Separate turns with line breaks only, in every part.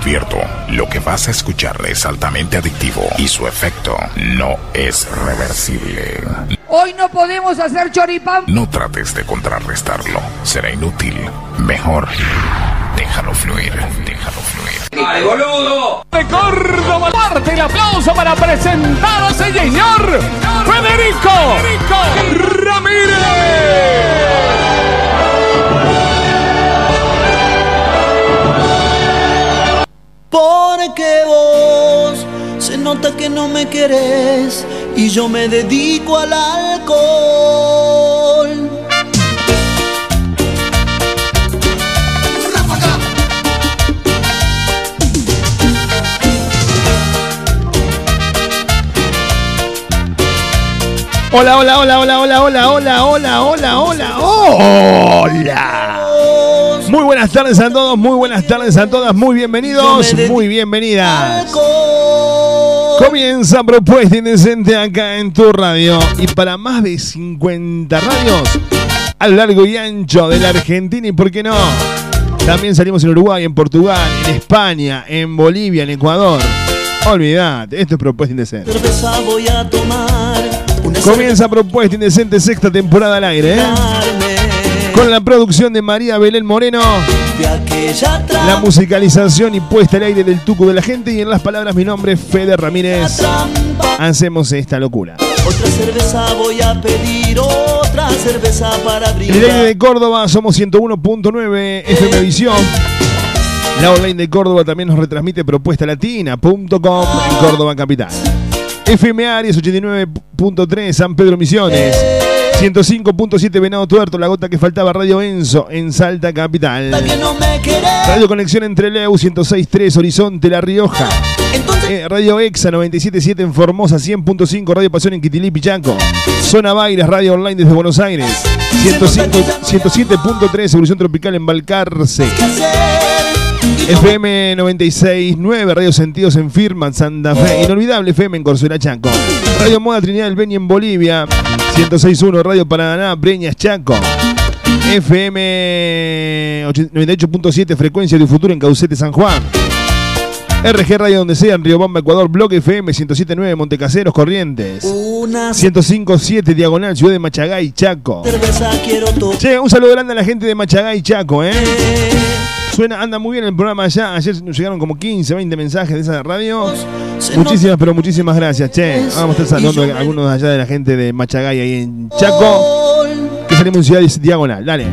Advierto, lo que vas a escuchar es altamente adictivo y su efecto no es reversible.
Hoy no podemos hacer choripán.
No trates de contrarrestarlo, será inútil. Mejor, déjalo fluir, déjalo fluir.
¡Ay, boludo!
De Córdoba, parte el aplauso para presentar a ese señor Federico Ramírez.
Porque vos se nota que no me querés y yo me dedico al alcohol.
Hola, hola, hola, hola, hola, hola, hola, hola, hola, hola, hola. Muy buenas tardes a todos, muy buenas tardes a todas, muy bienvenidos, muy bienvenidas. Comienza Propuesta Indecente acá en tu radio y para más de 50 radios a lo largo y ancho de la Argentina y por qué no. También salimos en Uruguay, en Portugal, en España, en Bolivia, en Ecuador. Olvídate, esto es Propuesta Indecente.
Cerveza voy a tomar. una
Comienza Propuesta Indecente, sexta temporada al aire, ¿eh? Con la producción de María Belén Moreno, la musicalización y puesta al aire del tuco de la gente y en las palabras mi nombre es Fede Ramírez. Hacemos esta locura.
Otra cerveza voy a pedir, otra cerveza para
En el aire
brindar.
de Córdoba somos 101.9 FM Visión. La online de Córdoba también nos retransmite propuestalatina.com en Córdoba Capital. FM Aries 89.3 San Pedro Misiones. 105.7 Venado Tuerto, la gota que faltaba Radio Enzo en Salta Capital. Radio Conexión entre Leu 106.3 Horizonte La Rioja. Eh, Radio Exa 97.7 en Formosa, 100.5 Radio Pasión en Quitilí, Pichaco. Zona Bailes, Radio Online desde Buenos Aires. 105 107.3 Evolución Tropical en Balcarce. FM 96.9 Radio Sentidos en Firma, Santa Fe. Inolvidable FM en Corzuela, Chaco. Radio Moda Trinidad del Beni en Bolivia. 106.1 Radio Paraná, Breñas, Chaco. FM 98.7 Frecuencia de Futuro en Caucete, San Juan. RG Radio donde sea en Riobamba, Ecuador, Bloque FM 107.9 Montecaseros, Corrientes.
Una
105.7 Diagonal, Ciudad de Machagay, Chaco.
cerveza quiero.
Che, un saludo grande a la gente de Machagay, Chaco, ¿eh? Suena, anda muy bien el programa allá. Ayer nos llegaron como 15, 20 mensajes de esa radio. Muchísimas, pero muchísimas gracias, che. Vamos a estar saludando a algunos de allá de la gente de Machagay ahí en Chaco. Que salimos en Ciudad Diagonal, dale.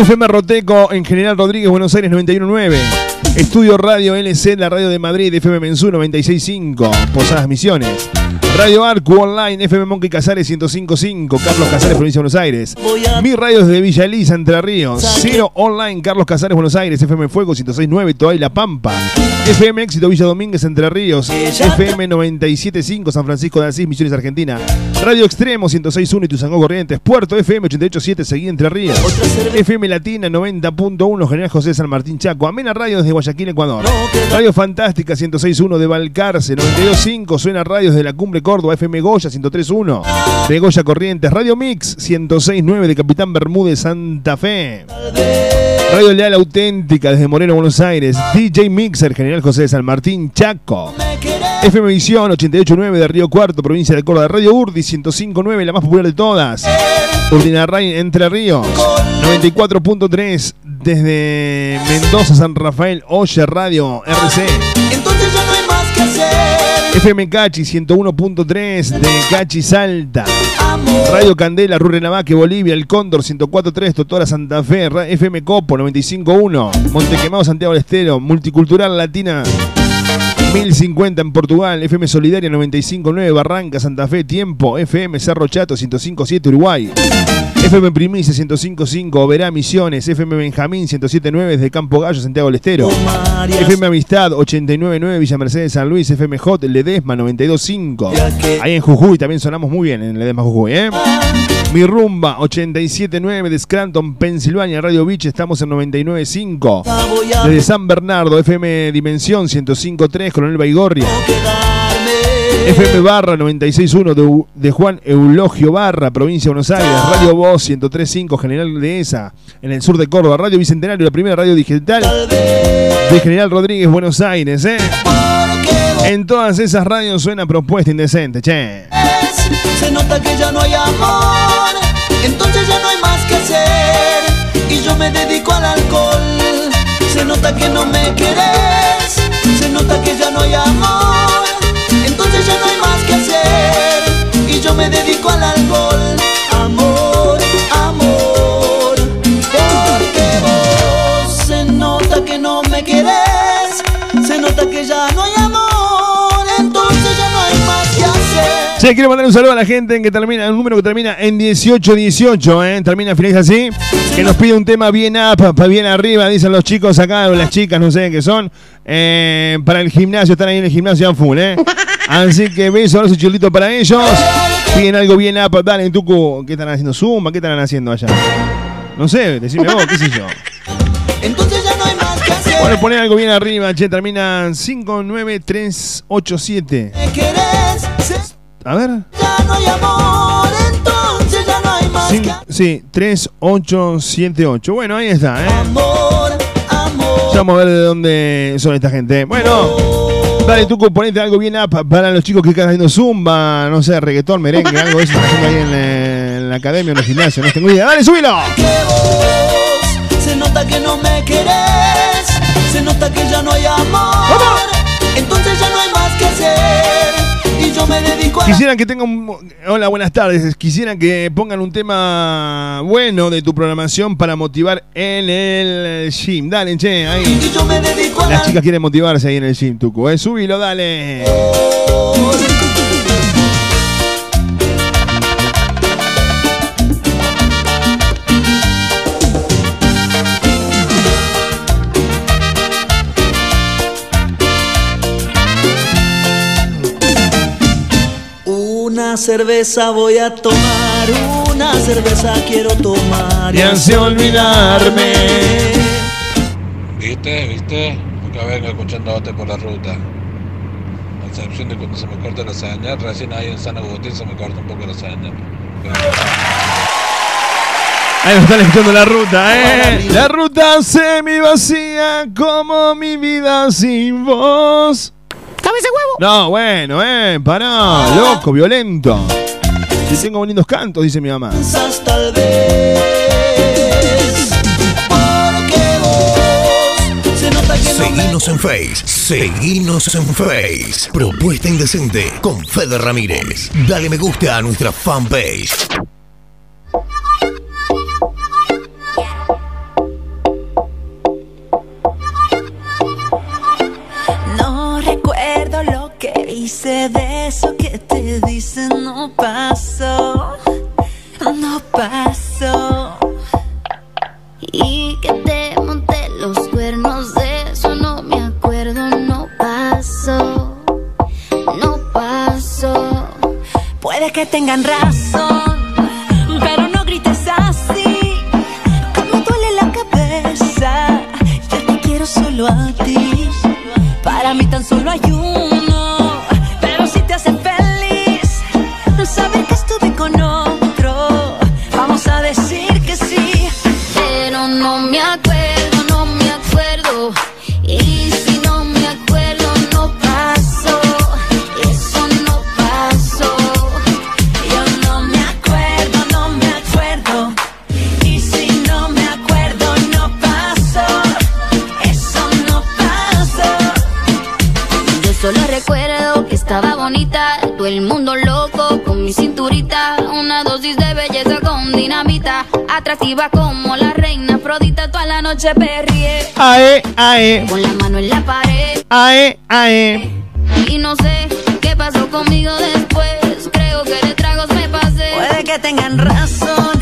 FM Roteco en General Rodríguez, Buenos Aires 919. Estudio Radio LC, la radio de Madrid, FM Mensú 965, Posadas Misiones. Radio Arcu Online, FM Monkey Casares 1055, Carlos Casares, Provincia de Buenos Aires. Mi radio desde Villa Elisa, Entre Ríos. Cero Online, Carlos Casares, Buenos Aires. FM Fuego 1069, Toay La Pampa. FM Éxito, Villa Domínguez, Entre Ríos. FM 975, San Francisco de Asís, Misiones, Argentina. Radio Extremo 1061, Ituzangó Corrientes. Puerto FM 887, Seguí Entre Ríos. FM Latina 90.1, General José de San Martín Chaco. Amena Radio desde Guayaquil, Ecuador. Radio Fantástica 106.1 de Balcarce. 92.5, Suena Radio desde la Cumbre Córdoba. FM Goya 103.1 de Goya Corrientes. Radio Mix 106.9 de Capitán Bermúdez, Santa Fe. Radio Leal Auténtica desde Moreno, Buenos Aires. DJ Mixer, General José de San Martín, Chaco. FM Visión 88.9 de Río Cuarto, provincia de Córdoba. Radio Urdi 105.9, la más popular de todas. Urdinarrain, Entre Ríos. 94.3 desde Mendoza, San Rafael, Oye Radio, RC.
Entonces ya no hay más que hacer.
FM Cachi 101.3 de Cachi Salta. Radio Candela, Rurrenabaque, Bolivia, El Cóndor 104.3, Totora Santa Fe, FM Copo 95.1, Montequemado, Santiago del Estero, Multicultural Latina 1050 en Portugal, FM Solidaria 95.9, Barranca, Santa Fe, Tiempo, FM Cerro Chato 105.7, Uruguay, FM Primicia 105.5, Verá Misiones, FM Benjamín 107.9 desde Campo Gallo, Santiago del Estero. FM Amistad 89.9 Villa Mercedes San Luis, FM Hot Ledesma 92.5. Ahí en Jujuy también sonamos muy bien en Ledesma Jujuy, ¿eh? Mi Rumba 87.9 de Scranton, Pensilvania, Radio Beach, estamos en 99.5. Desde San Bernardo, FM Dimensión 105.3, Coronel Baigorria. FM Barra 96.1 de, de, Juan Eulogio Barra, provincia de Buenos Aires. Radio Voz 103.5, General de ESA, en el sur de Córdoba. Radio Bicentenario, la primera radio digital de General Rodríguez, Buenos Aires. ¿eh? En todas esas radios suena propuesta indecente, che.
Se nota que ya no hay amor, entonces ya no hay más que hacer. Y yo me dedico al alcohol. Se nota que no me quieres, se nota que ya no hay amor ya no hay más que hacer y yo me dedico al alcohol. Amor, amor, porque vos se nota que no me quieres, se nota que ya no hay amor, entonces ya no hay más que hacer.
Sí, quiero mandar un saludo a la gente que termina, un número que termina en 1818, ¿eh? termina finaliza así, que nos pide un tema bien up, bien arriba, dicen los chicos acá, o las chicas, no sé qué son, eh, para el gimnasio, están ahí en el gimnasio full, ¿eh? Así que beso, abrazo chulito para ellos. Piden algo bien up, dale, Tucu, ¿qué están haciendo? Zumba, ¿qué están haciendo allá? No sé, decime vos, qué sé yo.
Entonces ya no hay más que hacer.
Bueno, poner algo bien arriba, che, termina 59387.
¿Me querés?
A ver.
Ya no hay amor, entonces ya no hay más
Cin-
que
sí, 3878. Bueno, ahí está, ¿eh?
Amor, amor.
Ya vamos a ver de dónde son esta gente. Bueno, dale tú, ponete algo bien up para los chicos que están haciendo zumba, no sé, reggaetón, merengue, algo de eso haciendo ahí en, eh, en la academia o en el gimnasio, no tengo idea. ¡Dale, súbilo!
que vos Se nota que no me querés Se nota que ya no hay amor Entonces ya no hay me dedico a
Quisieran que tengan. un- Hola, buenas tardes. Quisieran que pongan un tema bueno de tu programación para motivar en el gym. Dale, che, ahí.
Y yo me dedico a
Las chicas quieren motivarse ahí en el gym, Tucu. ¿eh? Subilo, dale.
Una cerveza voy a tomar Una cerveza quiero tomar
Y hace olvidarme.
¿Viste? ¿Viste? Acá vengo escuchando a por la ruta. A excepción de cuando se me corta la señal, recién ahí en San Agustín se me corta un poco la señal.
Ahí nos están escuchando la ruta, ¿eh? La ruta semi vacía como mi vida sin vos.
¡Cabeza huevo!
No, bueno, eh, pará, loco, violento. Si tengo lindos cantos, dice mi mamá.
Tal vez Porque vos Se nota que no me
Seguinos en Face, seguinos en Face. Propuesta Indecente con Fede Ramírez. Dale me gusta a nuestra fanpage.
Hice de eso que te dicen no pasó, no pasó.
Y que te monté los cuernos de eso no me acuerdo, no pasó, no pasó.
Puede que tengan razón,
atractiva como la reina Afrodita, toda la noche perrié,
Ae, ae,
con la mano en la pared,
ae, ae.
y no sé qué pasó conmigo después, creo que de tragos me pasé.
Puede que tengan razón,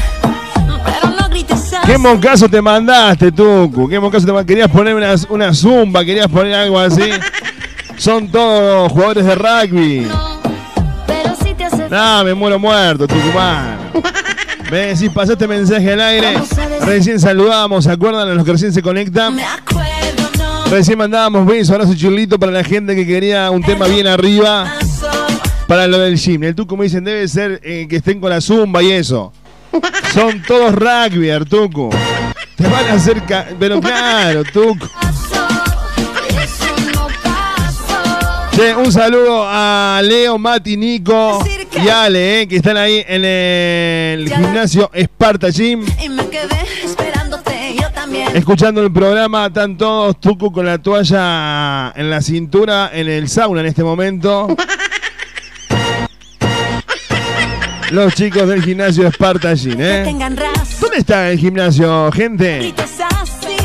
¿Qué moncazo te mandaste, Tucu? ¿Qué moncazo te mandaste? ¿Querías poner una, una zumba? ¿Querías poner algo así? Son todos jugadores de rugby.
Pero si te hace
No, me muero muerto, Tucumán. Ven, si pasaste mensaje al aire. Recién saludamos, ¿se acuerdan a los que recién se conectan? Recién mandábamos besos, abrazo y chulito para la gente que quería un tema bien arriba para lo del gym. El Tucu me dicen, debe ser eh, que estén con la zumba y eso. Son todos rugby, Tucu. Te van a hacer... ca- Pero claro,
pasó.
Che, un saludo a Leo, Mati, Nico y Ale, eh, que están ahí en el gimnasio Sparta Gym.
Y me quedé esperándote, yo también.
Escuchando el programa, están todos Tucu con la toalla en la cintura en el sauna en este momento. Los chicos del gimnasio Sparta Gym, ¿eh? ¿Dónde está el gimnasio, gente?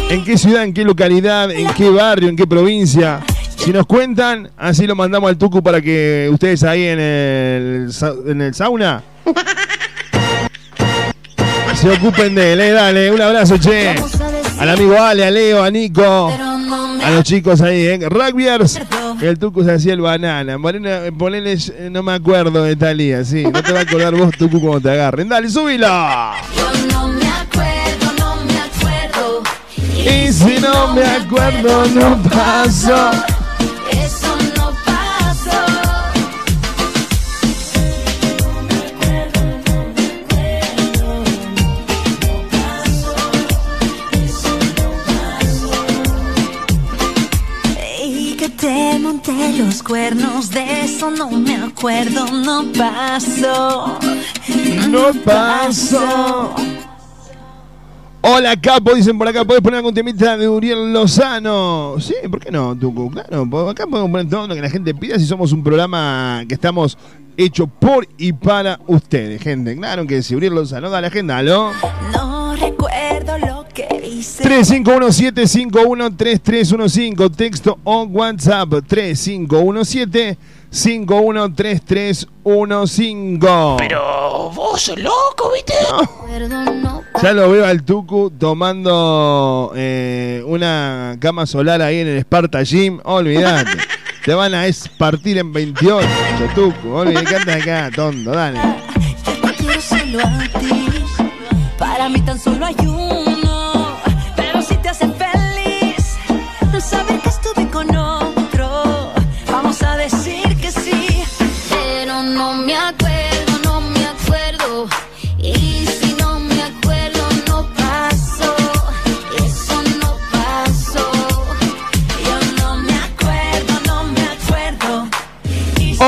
¿En qué ciudad, en qué localidad, en qué barrio, en qué provincia? Si nos cuentan, así lo mandamos al Tucu para que ustedes ahí en el, en el sauna se ocupen de él, eh, dale, un abrazo, che. Al amigo Ale, a Leo, a Nico, a los chicos ahí, eh. Rugbyers. El Tucu se hacía el banana. Ponele, ponele, eh, no me acuerdo de Talía, sí. No te va a acordar vos, Tucu, cuando te agarren. Dale, súbilo.
Yo no me acuerdo, no me acuerdo.
Y si no me acuerdo, no paso.
Los cuernos, de eso no me acuerdo, no pasó.
No paso. Hola Capo, dicen por acá, ¿podés poner algún temita de Uriel Lozano? Sí, ¿por qué no, Tucu? Claro, po- acá podemos poner todo lo que la gente pida si somos un programa que estamos hecho por y para ustedes, gente. Claro que sí, Uriel Lozano, dale, agenda, ¿aló?
No recuerdo lo.
3517513315, texto o WhatsApp 3517513315.
Pero vos sos loco, ¿viste?
No
Ya lo veo al Tucu tomando eh, una cama solar ahí en el Sparta Gym. Olvídate. Te van a espartir en 28, Tucu. Olvídate, canta acá, tonto, dale.
Yo te quiero solo a ti. Para mí tan solo hay uno. Te hace feliz, saber que estuve con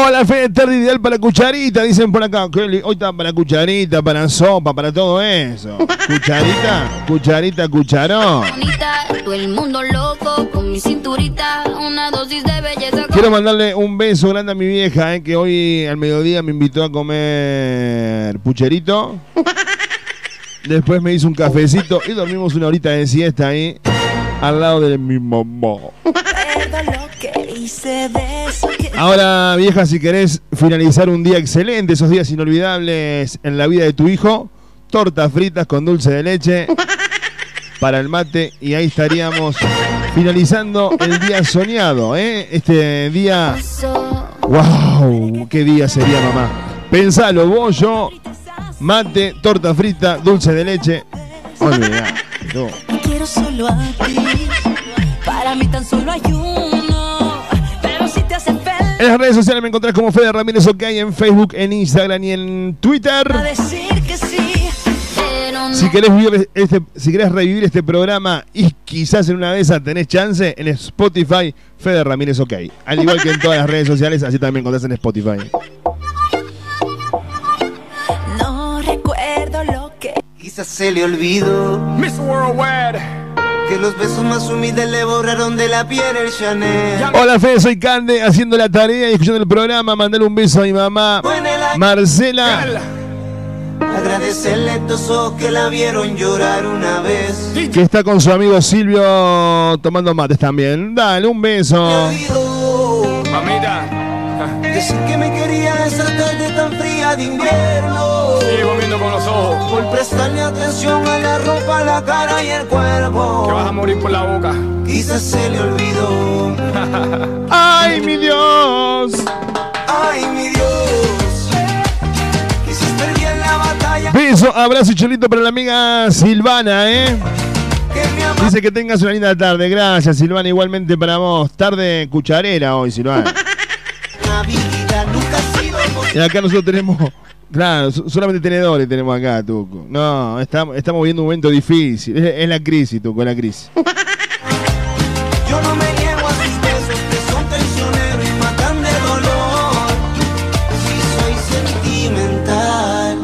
Hola, Fede, tarde ideal para cucharita, dicen por acá. Hoy está para cucharita, para sopa, para todo eso. Cucharita, cucharita, cucharón.
Bonita, todo el mundo loco con mi cinturita. Una dosis de belleza. con-
Quiero mandarle un beso grande a mi vieja, eh, que hoy al mediodía me invitó a comer pucherito. Después me hizo un cafecito y dormimos una horita de siesta ahí al lado de mi mamá.
Recuerdo lo que hice de eso
Ahora, vieja, si querés finalizar un día excelente, esos días inolvidables en la vida de tu hijo, tortas fritas con dulce de leche para el mate y ahí estaríamos finalizando el día soñado, ¿eh? Este día... ¡Wow! ¿Qué día sería, mamá? Pensalo, vos, yo, mate, torta frita, dulce de leche. Olvidá,
te quiero solo a ti. Para mí tan solo hay uno.
En las redes sociales me encontrás como Fede Ramírez OK en Facebook, en Instagram y en Twitter.
a decir que sí.
Pero no
Si querés, vivir este, si querés revivir este programa y quizás en una esas tenés chance, en Spotify, Fede Ramírez OK. Al igual que en todas las redes sociales, así también me encontrás en Spotify.
No recuerdo lo que
Quizás se le olvidó
Miss Worldwide.
Que los besos más humildes le borraron de la piel el Chanel.
Hola Fede, soy Cande, haciendo la tarea y escuchando el programa. Mandale un beso a mi mamá, Marcela.
Agradecerle a estos ojos que la vieron llorar una vez.
Que está con su amigo Silvio tomando mates también. Dale un beso.
Mamita. Decir que me quería esa tarde tan fría de invierno.
Sigo viendo con los ojos.
Por prestarle atención a la ropa, la cara y el cuerpo.
Que vas a morir por la boca.
Quizás se le olvidó.
¡Ay, mi Dios!
Ay, mi Dios. Quizás perdí en la batalla.
Beso, abrazo y cholito para la amiga Silvana, ¿eh? Dice que tengas una linda tarde. Gracias, Silvana. Igualmente para vos. Tarde cucharera hoy, Silvana. Y acá nosotros tenemos. Claro, so- solamente tenedores tenemos acá, Tuco. No, estamos, estamos un momento difícil. Es, es la crisis, Tuco, es la crisis.
Yo no me niego a sus besos que son traicioneros y matan de dolor. Si soy sentimental,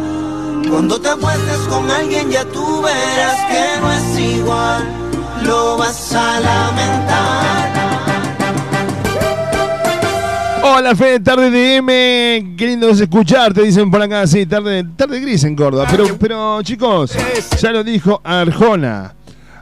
cuando te acuestes con alguien ya tú verás que no es igual. Lo vas a lamentar.
Hola, Fede, tarde de M. Qué lindo es escucharte, dicen por acá. Sí, tarde, tarde gris en Córdoba. Pero, pero, chicos, ya lo dijo Arjona.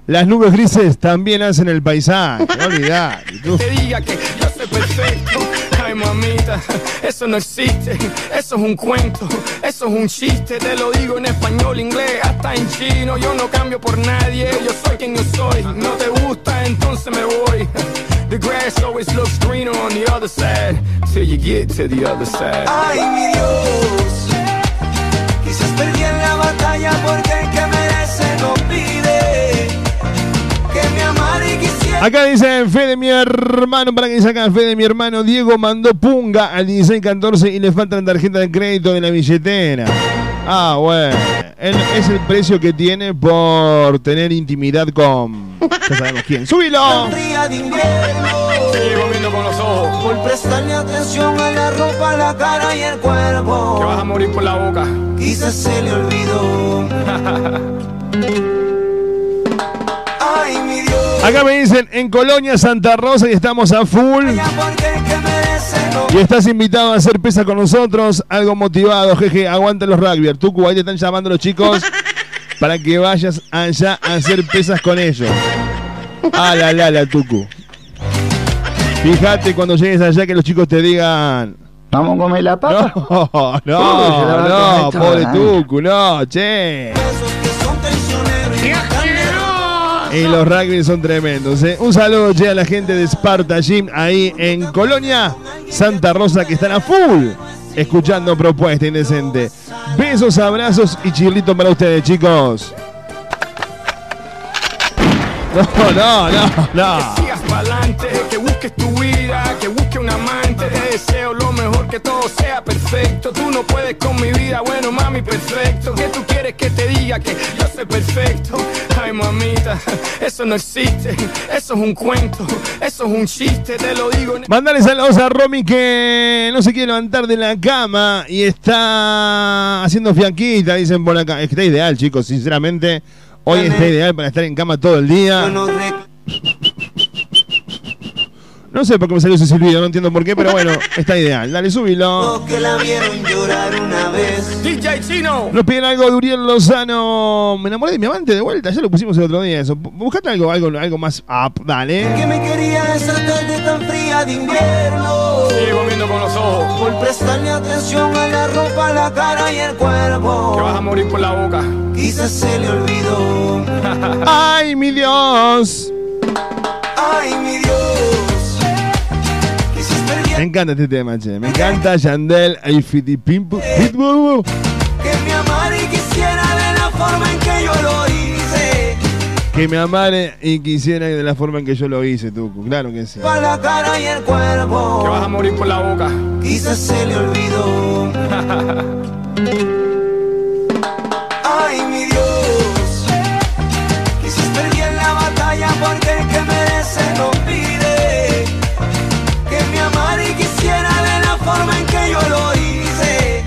Las nubes grises también hacen el paisaje. No olvidar.
Te diga que yo soy perfecto. Ay, mamita, eso no existe. Eso es un cuento, eso es un chiste. Te lo digo en español, inglés, hasta en chino. Yo no cambio por nadie, yo soy quien yo soy. No te gusta, entonces me voy. The grass always looks greener on the other side. Till you get to the other side.
Ay, mi Dios, quizás perdí en la batalla porque el que merece no pide que me amara y quisiera.
Acá dice Fede, mi hermano, para que dice acá, Fede, mi hermano Diego mandó punga al 1614 y le falta la tarjeta de crédito de la billetera. Ah, bueno. Es el precio que tiene por tener intimidad con. Ya sabemos quién. ¡Súbilo!
de invierno.
Con los ojos.
Por prestarle atención a la ropa, la cara y el cuerpo.
Que vas a morir por la boca.
Quizás se le olvidó.
Acá me dicen en Colonia, Santa Rosa y estamos a full.
Que.
Y estás invitado a hacer pesa con nosotros. Algo motivado, jeje. Aguanta los rugby. Tucu, ahí te están llamando los chicos para que vayas allá a hacer pesas con ellos. Ah, la, la, la, Tucu. Fíjate cuando llegues allá que los chicos te digan.
Vamos a comer la papa.
No, no, pobre Tucu, no, che.
Y
los rugby son tremendos. ¿eh? Un saludo che, a la gente de Sparta Gym ahí en Colonia, Santa Rosa, que están a full escuchando Propuesta Indecente. Besos, abrazos y chirlitos para ustedes, chicos. No, no, no, no.
Que sigas pa'lante, que busques tu vida, que busques un amante. Te deseo lo mejor, que todo sea perfecto. Tú no puedes con mi vida, bueno, mami, perfecto. Que tú quieres que te diga que yo soy perfecto. Mamita, eso no existe. Eso es un cuento, eso es un chiste. Te lo digo
Mandale saludos a Romy que no se quiere levantar de la cama y está haciendo fianquita, dicen por acá. Es que está ideal, chicos, sinceramente. Hoy está ideal para estar en cama todo el día.
No
sé por qué me salió ese silbido, no entiendo por qué, pero bueno, está ideal. Dale, súbilo.
que la vieron llorar una vez.
DJ Chino.
Nos piden algo de Uriel Lozano. Me enamoré de mi amante de vuelta, ya lo pusimos el otro día eso. Bu- Buscate algo, algo, algo más up, dale.
Que me quería esa tarde tan fría de invierno.
Sigo viendo con los ojos.
Por prestarle atención a la ropa, la cara y el cuerpo.
Que vas a morir por la boca.
Quizás se le olvidó.
¡Ay, mi Dios!
Ay, mi Dios.
Me encanta este tema, che. Me encanta Yandel, y Fiti Pimpo. Pitbull.
que me amara y quisiera de la forma en que yo lo hice.
Que me amare y quisiera de la forma en que yo lo hice, Tucu. Claro que sí.
Para la cara y el
Que vas a
cuerpo.
morir por la boca.
Quizás se le olvidó. forma en que yo lo hice.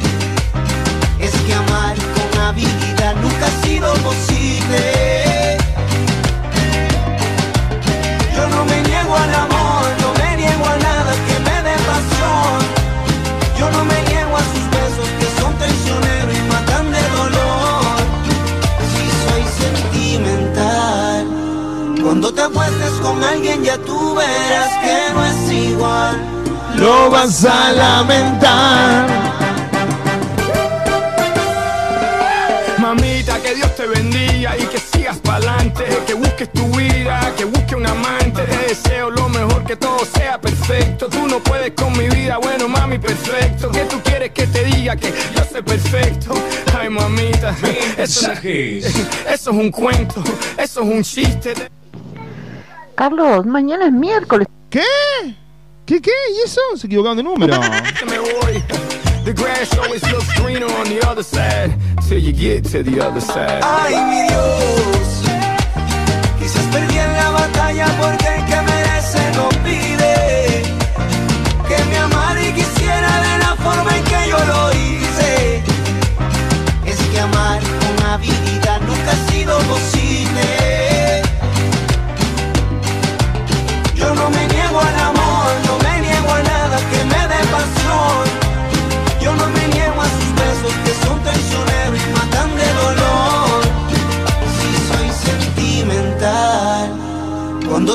Es que amar con habilidad nunca ha sido posible. Yo no me niego al amor, no me niego a nada que me dé pasión. Yo no me niego a sus besos que son traicioneros y matan de dolor. Si soy sentimental, cuando te acuestes con alguien ya tú verás que no es igual
lo vas a lamentar.
Mamita, que Dios te bendiga y que sigas pa'lante, que busques tu vida, que busques un amante. Te deseo lo mejor, que todo sea perfecto. Tú no puedes con mi vida, bueno, mami, perfecto. ¿Qué tú quieres que te diga? Que yo soy perfecto. Ay, mamita, eso, eso es un cuento, eso es un chiste.
Carlos, mañana es miércoles.
¿Qué? ¿Qué, qué? ¿Y eso? Se equivocaron de número.
Me voy. The grass always looks greener on the other side till you get to the other side.
Ay, mi Dios, quizás perdí en la batalla porque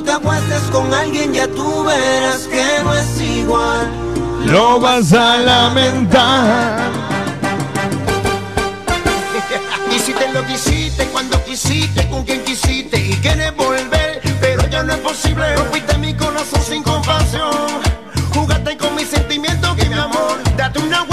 cuando te acuestes con alguien ya tú verás que no es igual.
Lo vas a lamentar.
Y si te lo quisiste cuando quisiste, con quien quisiste y quieres volver, pero ya no es posible. Rompiste mi corazón sin compasión. Jugaste con mis sentimientos, que mi amor, date una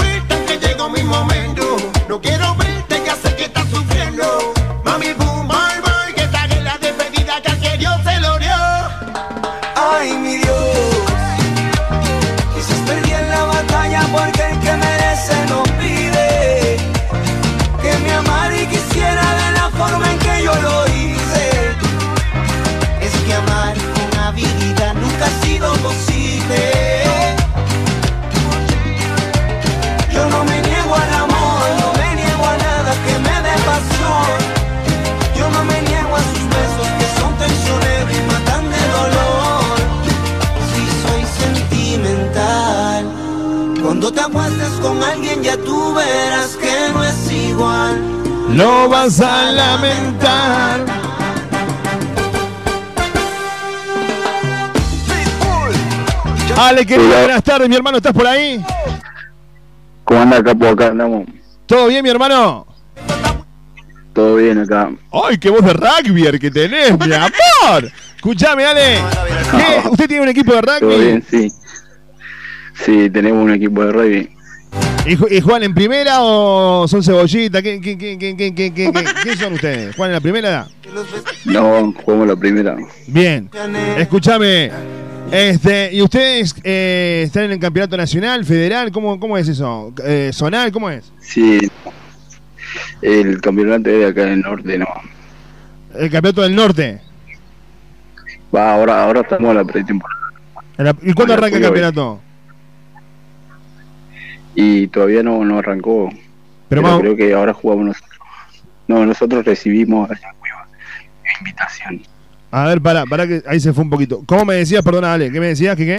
Yo no me niego al amor, no me niego a nada que me dé pasión. Yo no me niego a sus besos que son traicioneros y matan de dolor. Si soy sentimental, cuando te acuestes con alguien ya tú verás que no es igual.
Lo vas a lamentar. Ale, querido, buenas tardes, mi hermano, ¿estás por ahí?
¿Cómo anda, capo? Acá andamos.
¿Todo bien, mi hermano?
Todo bien acá.
¡Ay, qué voz de rugby que tenés, mi amor! Escuchame, Ale. ¿Qué? ¿Usted tiene un equipo de
Todo
rugby?
bien, sí. Sí, tenemos un equipo de rugby.
¿Y, ju- y juegan en primera o son cebollita? ¿Qué, qué, qué, qué, son ustedes? ¿Juegan en la primera?
No, jugamos la primera.
Bien. Escúchame. Este, ¿Y ustedes eh, están en el campeonato nacional, federal? ¿Cómo, cómo es eso? Eh, ¿Zonal? ¿Cómo es?
Sí. El campeonato de acá del norte, no.
El campeonato del norte.
Va, ahora, ahora estamos en la pretemporada.
La- ¿Y cuándo arranca el campeonato?
Y todavía no, no arrancó.
Pero
Pero, creo que ahora jugamos nosotros. No, nosotros recibimos Cueva invitación.
A ver, para, para que ahí se fue un poquito. ¿Cómo me decías? Perdona, Ale. ¿Qué me decías? ¿Qué qué?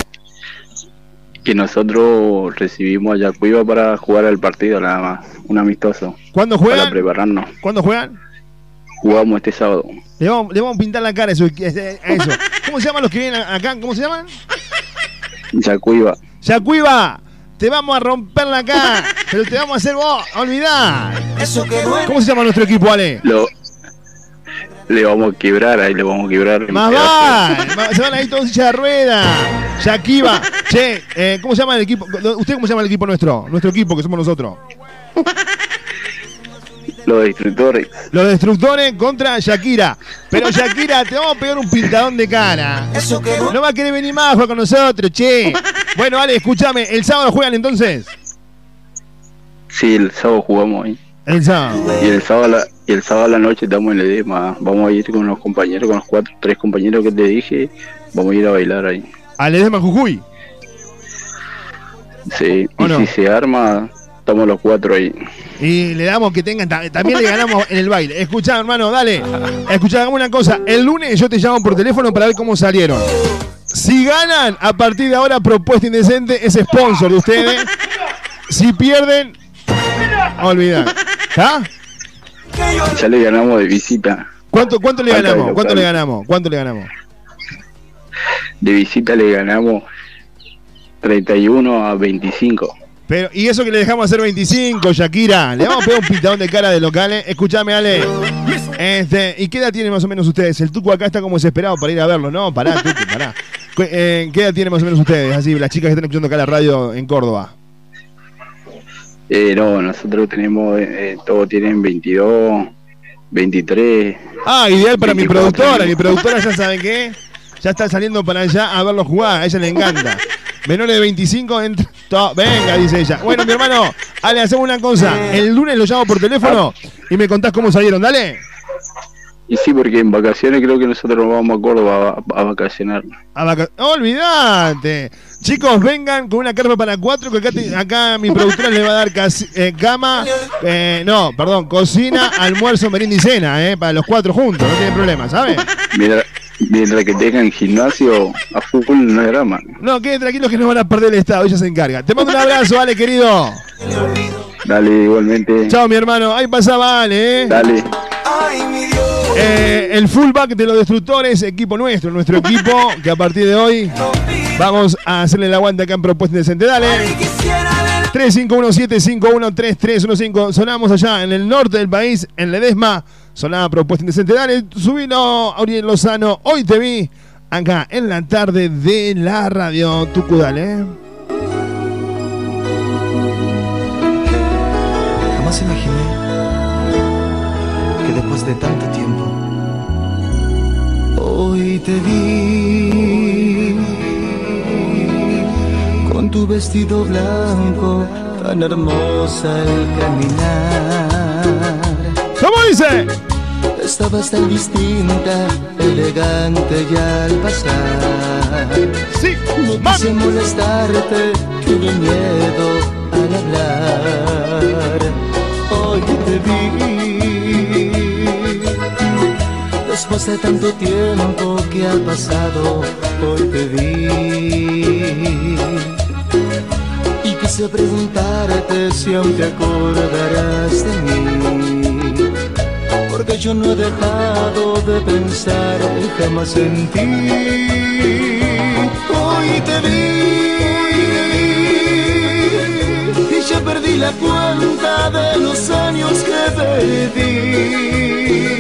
Que nosotros recibimos a Cueva para jugar el partido nada más. Un amistoso.
¿Cuándo
Para
juegan?
prepararnos.
¿Cuándo juegan?
Jugamos este sábado.
Le vamos, le vamos a pintar la cara a eso. a eso. ¿Cómo se llaman los que vienen acá? ¿Cómo se llaman?
Ya Cueva.
Yacuiba, te vamos a romper la cara, pero te vamos a hacer vos.
Eso que duele.
¿Cómo se llama nuestro equipo, Ale?
Lo, le vamos a quebrar, ahí le vamos a quebrar.
Más va, se van ahí todos silla de rueda. Yaquiba, che, eh, ¿cómo se llama el equipo? ¿Usted cómo se llama el equipo nuestro? Nuestro equipo, que somos nosotros.
Los destructores.
Los destructores contra Shakira. Pero Shakira, te vamos a pegar un pintadón de cara.
Eso que
No va a querer venir más a jugar con nosotros, che. Bueno, Ale, escúchame, ¿el sábado juegan entonces?
Sí, el sábado jugamos ahí.
El sábado.
Y el sábado, a la, y el sábado a la noche estamos en el EDEMA. Vamos a ir con los compañeros, con los cuatro, tres compañeros que te dije. Vamos a ir a bailar ahí.
Ale de Jujuy.
Sí.
¿O
Y
no?
si se arma, estamos los cuatro ahí.
Y le damos que tengan, ta- también le ganamos en el baile. Escuchá, hermano, dale. Escuchá, hagamos una cosa. El lunes yo te llamo por teléfono para ver cómo salieron. Si ganan, a partir de ahora, Propuesta Indecente es sponsor de ustedes. Si pierden, olvidar. ¿Está?
Ya le ganamos de visita.
¿Cuánto, cuánto le ganamos? ¿Cuánto le ganamos? ¿Cuánto le ganamos?
De visita le ganamos 31 a 25.
Pero, y eso que le dejamos hacer 25, Shakira. Le vamos a pegar un pitadón de cara de locales. Escúchame, Ale. Este, ¿Y qué edad tienen más o menos ustedes? El Tuco acá está como desesperado para ir a verlo, ¿no? Pará, Tuco, pará. Eh, ¿Qué edad tienen más o menos ustedes? Así, las chicas que están escuchando acá la radio en Córdoba.
Eh, no, nosotros tenemos, eh, todos tienen 22, 23.
Ah, ideal para mi
24
productora. Mi productora ya sabe qué. Ya está saliendo para allá a verlo jugar. A ella le encanta. Menores de 25, entra- venga, dice ella. Bueno, mi hermano, Ale, hacemos una cosa. El lunes lo llamo por teléfono y me contás cómo salieron. Dale.
Y sí, porque en vacaciones creo que nosotros nos vamos a Córdoba a, a vacacionar.
A vaca- Olvídate. Chicos, vengan con una carpa para cuatro que acá, te- acá mi productora le va a dar casi- eh, cama, eh, no, perdón, cocina, almuerzo, merienda y cena, eh, para los cuatro juntos, no tienen problema, ¿sabes?
Mientras, mientras que tengan gimnasio a fútbol no es drama.
No, queden tranquilos que no van a perder el estado, ella se encarga. Te mando un abrazo, Ale, querido.
Dale, igualmente.
Chao, mi hermano. Ahí pasaba Ale, ¿eh?
Dale.
Eh, el fullback de los destructores, equipo nuestro, nuestro equipo, que a partir de hoy vamos a hacerle la aguanta acá en Propuesta Indecente. Dale. 3517513315. Sonamos allá en el norte del país, en Ledesma. Sonaba Propuesta Indecente. Dale, subilo, Auriel Lozano. Hoy te vi acá en la tarde de la radio. Tucu, dale.
Jamás imaginé que después de tanto hoy te vi con tu vestido blanco tan hermosa al caminar.
¿Cómo dice?
Estabas tan distinta, elegante ya al pasar.
Sí,
no quise molestarte, tuve miedo al hablar. Hoy te vi. Después de tanto tiempo que ha pasado, hoy te vi. Y quise preguntarte si aún te acordarás de mí. Porque yo no he dejado de pensar jamás en ti. Hoy te vi y ya perdí la cuenta de los años que. Que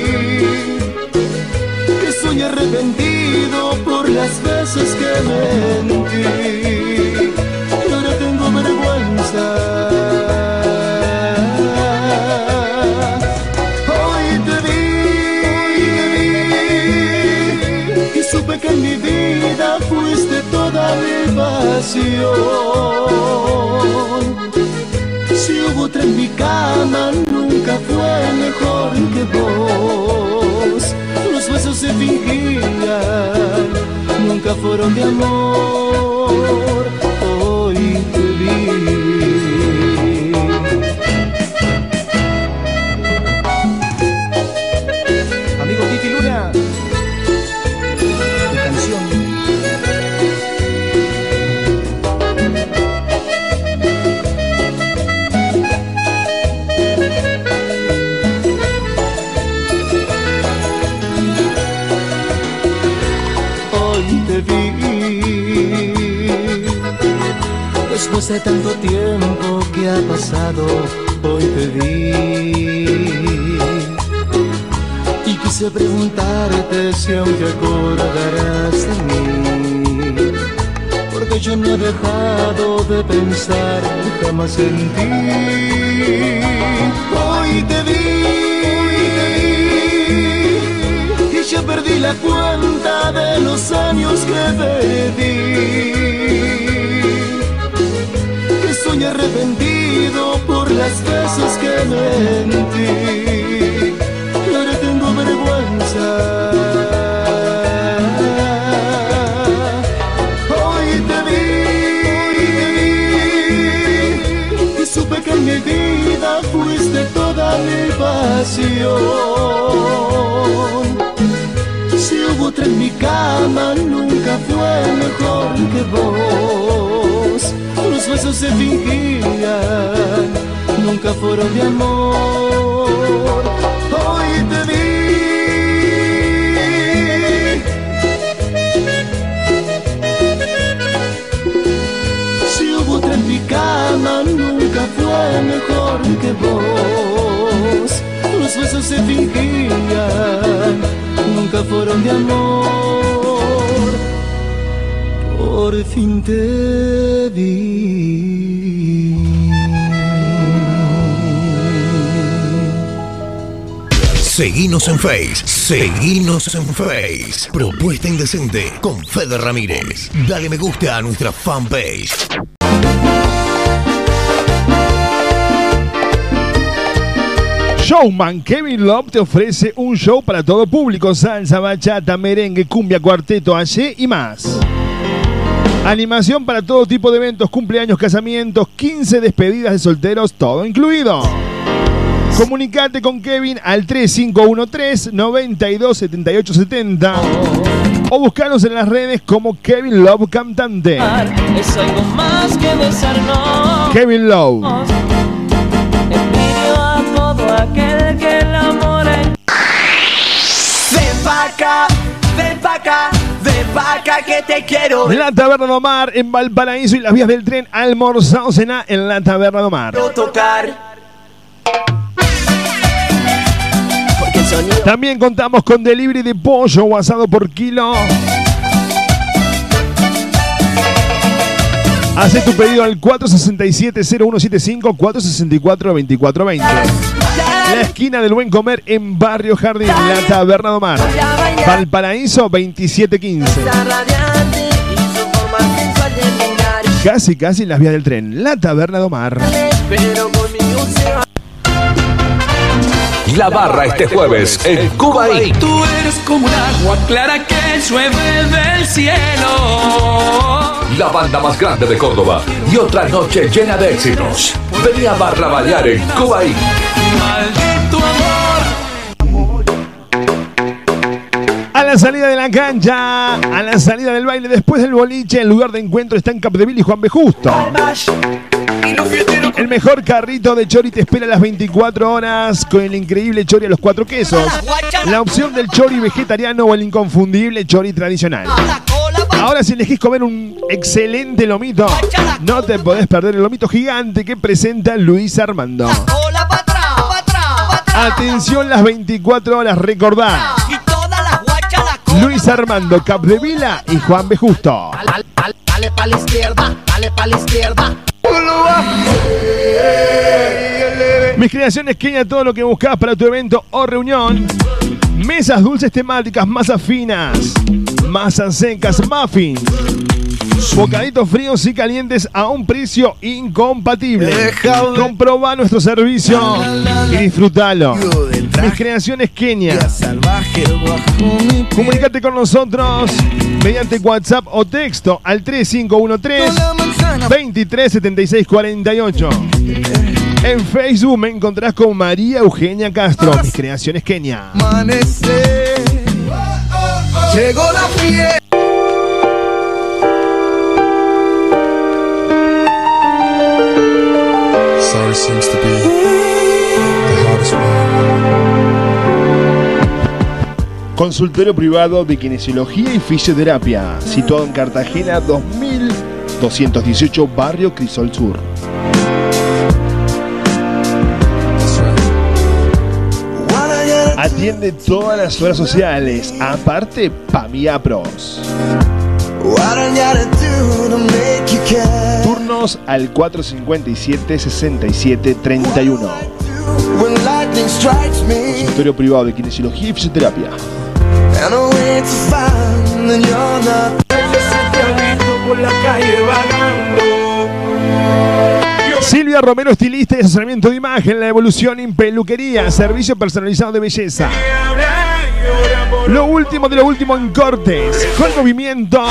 soy arrepentido por las veces que mentí. Y ahora tengo vergüenza. Hoy te vi y supe que en mi vida fuiste toda mi pasión. Si hubo otra en mi cama, nunca fue mejor que vos. Se fingían, nunca fueron de amor. De tanto tiempo que ha pasado, hoy te vi. Y quise preguntarte si aún te acordarás de mí. Porque yo no he dejado de pensar jamás en ti. Hoy te vi. Y ya perdí la cuenta de los años que. Que soy arrepentido por las veces que mentí. Ahora tengo vergüenza. Hoy te vi y supe que en mi vida fuiste toda mi pasión. Si hubo otra en mi cama, nunca fue mejor que vos. Se fingían, nunca fueron de amor. Hoy te vi. Si hubo otra en mi cama, que vos. Los besos se fingían, nunca fueron de amor. Por fin te vi.
Seguinos en Face. Seguinos en Face. Propuesta Indecente con Fede Ramírez. Dale me gusta a nuestra fanpage.
Showman Kevin Love te ofrece un show para todo público, salsa, bachata, merengue, cumbia, cuarteto, allí y más. Animación para todo tipo de eventos, cumpleaños, casamientos, 15 despedidas de solteros, todo incluido. Comunicate con Kevin al 3513 927870 o buscanos en las redes como Kevin Love Cantante.
Es algo más que besarnos.
Kevin Love.
Envidio a todo aquel que el amor
Ven pa' acá, ven pa' acá, ven pa' acá que te quiero.
La Taberna de Omar en Valparaíso y las vías del tren almorzado cena en la Taberna de Omar.
tocar.
También contamos con delivery de pollo o asado por kilo. Hace tu pedido al 467-0175 464-2420. La esquina del buen comer en Barrio Jardín, la Taberna de Omar. Valparaíso 2715. Casi, casi en las vías del tren. La Taberna de
La barra este jueves en Cuba Inc.
Tú eres como un agua clara que llueve del cielo.
La banda más grande de Córdoba y otra noche llena de éxitos. Venía a barra bailar en Cuba
amor.
A la salida de la cancha, a la salida del baile, después del boliche, el lugar de encuentro está en Capdeville y Juan B. Justo. El mejor carrito de chori te espera a las 24 horas con el increíble chori a los cuatro quesos. La opción del chori vegetariano o el inconfundible chori tradicional. Ahora si elegís comer un excelente lomito, no te podés perder el lomito gigante que presenta Luis Armando. Atención las 24 horas, recordá. Luis Armando Capdevila y Juan B. Justo.
Dale pa' la izquierda, dale pa' la izquierda.
Mis creaciones Kenia, todo lo que buscas para tu evento o reunión. Mesas dulces temáticas, masas finas, masas secas, muffins. Bocaditos fríos y calientes a un precio incompatible. Comproba nuestro servicio y disfrútalo. Mis creaciones Kenia. Comunicate con nosotros mediante WhatsApp o texto al 3513 237648. En Facebook me encontrás con María Eugenia Castro, mis creaciones Kenia.
Llegó la fiesta.
Sorry seems to be the hardest
Consultorio privado de kinesiología y fisioterapia, situado en Cartagena 2218, barrio Crisol Sur. Atiende todas las horas sociales, aparte Pamiapros. Turnos al 457-6731. Consultorio privado de kinesiología y fisioterapia. Silvia Romero, estilista y asesoramiento de imagen, la evolución en peluquería, servicio personalizado de belleza. Lo último de lo último en cortes, con movimiento.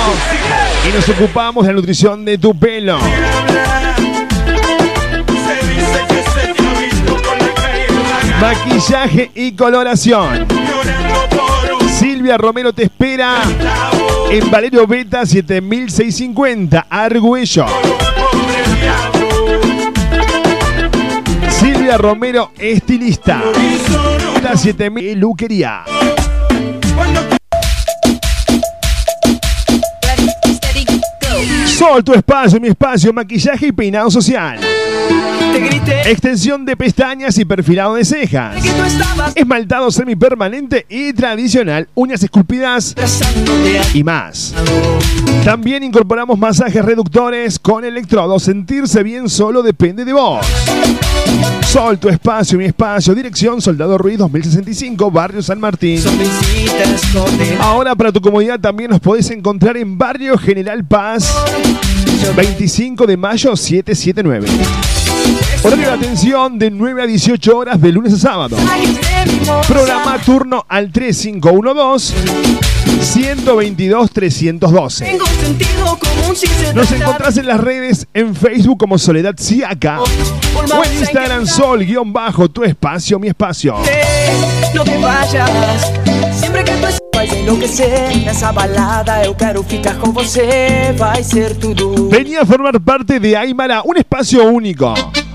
Y nos ocupamos de la nutrición de tu pelo. Maquillaje y coloración. Silvia Romero te espera en Valerio Beta 7650, Argüello. Romero, estilista. La 7000 Luquería. Sol, tu espacio, mi espacio, maquillaje y peinado social. Extensión de pestañas y perfilado de cejas. Esmaltado semipermanente y tradicional, uñas esculpidas y más. También incorporamos masajes reductores con electrodos. Sentirse bien solo depende de vos. Sol, tu espacio, mi espacio. Dirección Soldado Ruiz 2065, Barrio San Martín. Ahora para tu comodidad también nos podés encontrar en Barrio General Paz, 25 de mayo 779. Horario de atención de 9 a 18 horas de lunes a sábado. Programa turno al 3512 122 312.
Tengo sentido común sin ser
Nos encontrás en las redes en Facebook como Soledad Siaca o en Instagram Sol guion bajo tu espacio, mi espacio.
No te vayas Sempre que tu vai enlouquecer Nessa balada eu quero ficar com você Vai ser tudo
Venía a formar parte de Aymara, un espacio único.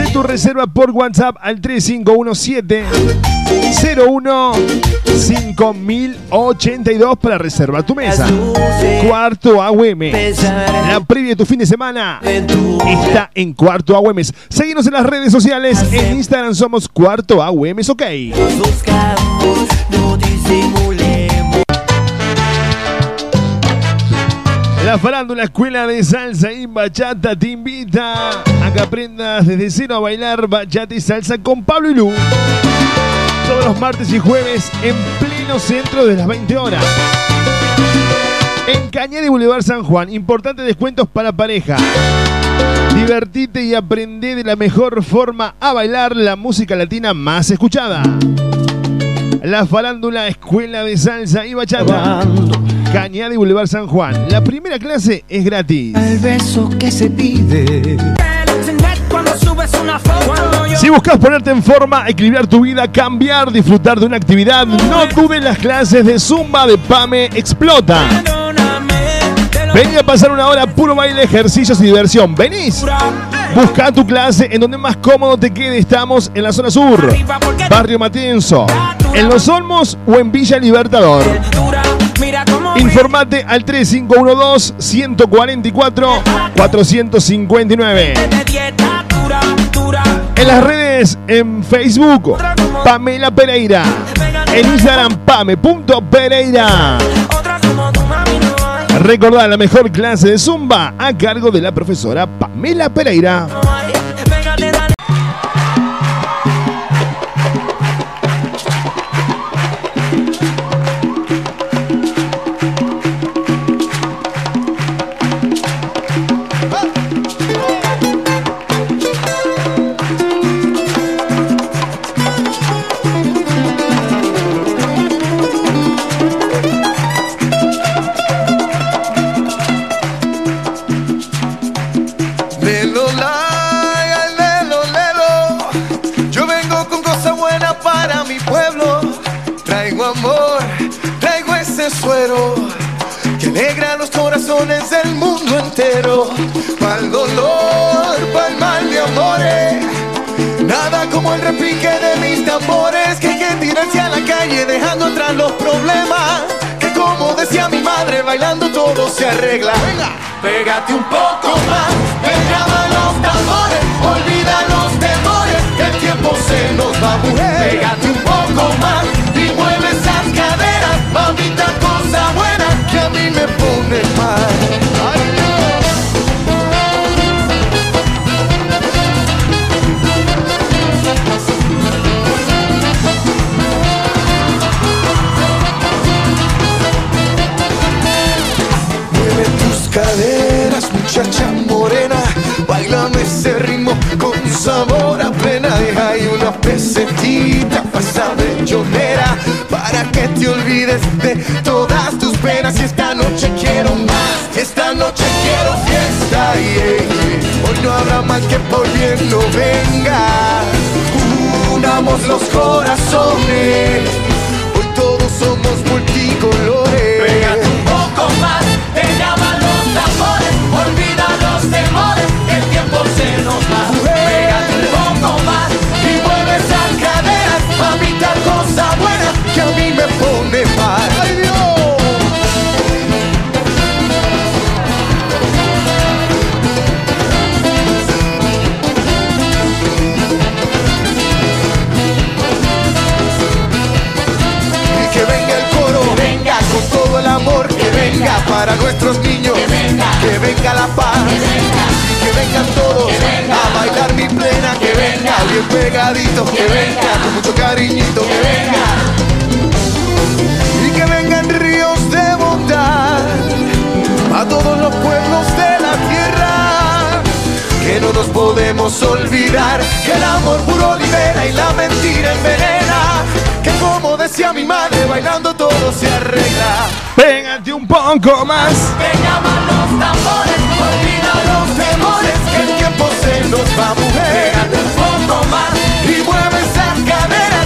Haz tu reserva por WhatsApp al 3517 01 5082 para reservar tu mesa. Cuarto AUM. La previa de tu fin de semana está en Cuarto AUM. Seguimos en las redes sociales. En Instagram somos Cuarto AUM. Ok. La farándula Escuela de Salsa y Bachata te invita a que aprendas desde cero a bailar bachata y salsa con Pablo y Lu. Todos los martes y jueves en pleno centro de las 20 horas. En Cañada y Boulevard San Juan, importantes descuentos para pareja. Divertite y aprende de la mejor forma a bailar la música latina más escuchada. La farándula Escuela de Salsa y Bachata. Cañada y Boulevard San Juan. La primera clase es gratis.
El beso que se pide
Si buscas ponerte en forma, equilibrar tu vida, cambiar, disfrutar de una actividad, no dudes las clases de Zumba de Pame Explota. Vení a pasar una hora puro baile, ejercicios y diversión. ¿Venís? Busca tu clase en donde más cómodo te quede. Estamos en la zona sur, Barrio Matienzo, en Los Olmos o en Villa Libertador. Informate al 3512-144-459.
de dieta dura, dura
En las redes, en Facebook, Pamela Pereira. En Instagram, pame.pereira. Recordá la mejor clase de Zumba a cargo de la profesora Pamela Pereira.
Que alegra los corazones del mundo entero. Pa'l dolor, pa'l mal de amores. Nada como el repique de mis tambores que hay que tirarse a la calle dejando atrás los problemas. Que como decía mi madre, bailando todo se arregla. Venga, pégate un poco más, pegaba los tambores, olvida los temores, que el tiempo se nos va, mujer. Pégate un poco más caderas, muchacha morena, bailame ese ritmo con sabor a pena. Y hay una pesetita pasada de llorera para que te olvides de todas tus penas. Y esta noche quiero más, esta noche quiero fiesta. Yeah. Hoy no habrá mal que por bien no venga. Unamos los corazones, hoy todos somos multicolores.
Pégate un poco más. Se nos va. Pégate un poco más
y mueve esas caderas, mamita cosa buena que a mí me pone. ¡Ay Dios! Y que venga el coro, venga con todo el amor, que venga para nuestros niños, que venga, la paz, y que vengan todos a bailar mi plena, que venga. Bien pegadito, que venga con mucho cariñito, que venga. Y que vengan ríos de bondad a todos los pueblos nos podemos olvidar que el amor puro libera y la mentira envenena. Que como decía mi madre, bailando todo se arregla.
Pégate un poco más.
Te llaman los tambores, olvida los temores,
que el tiempo se nos va a mover.
Pégate un poco más
y mueve esas caderas,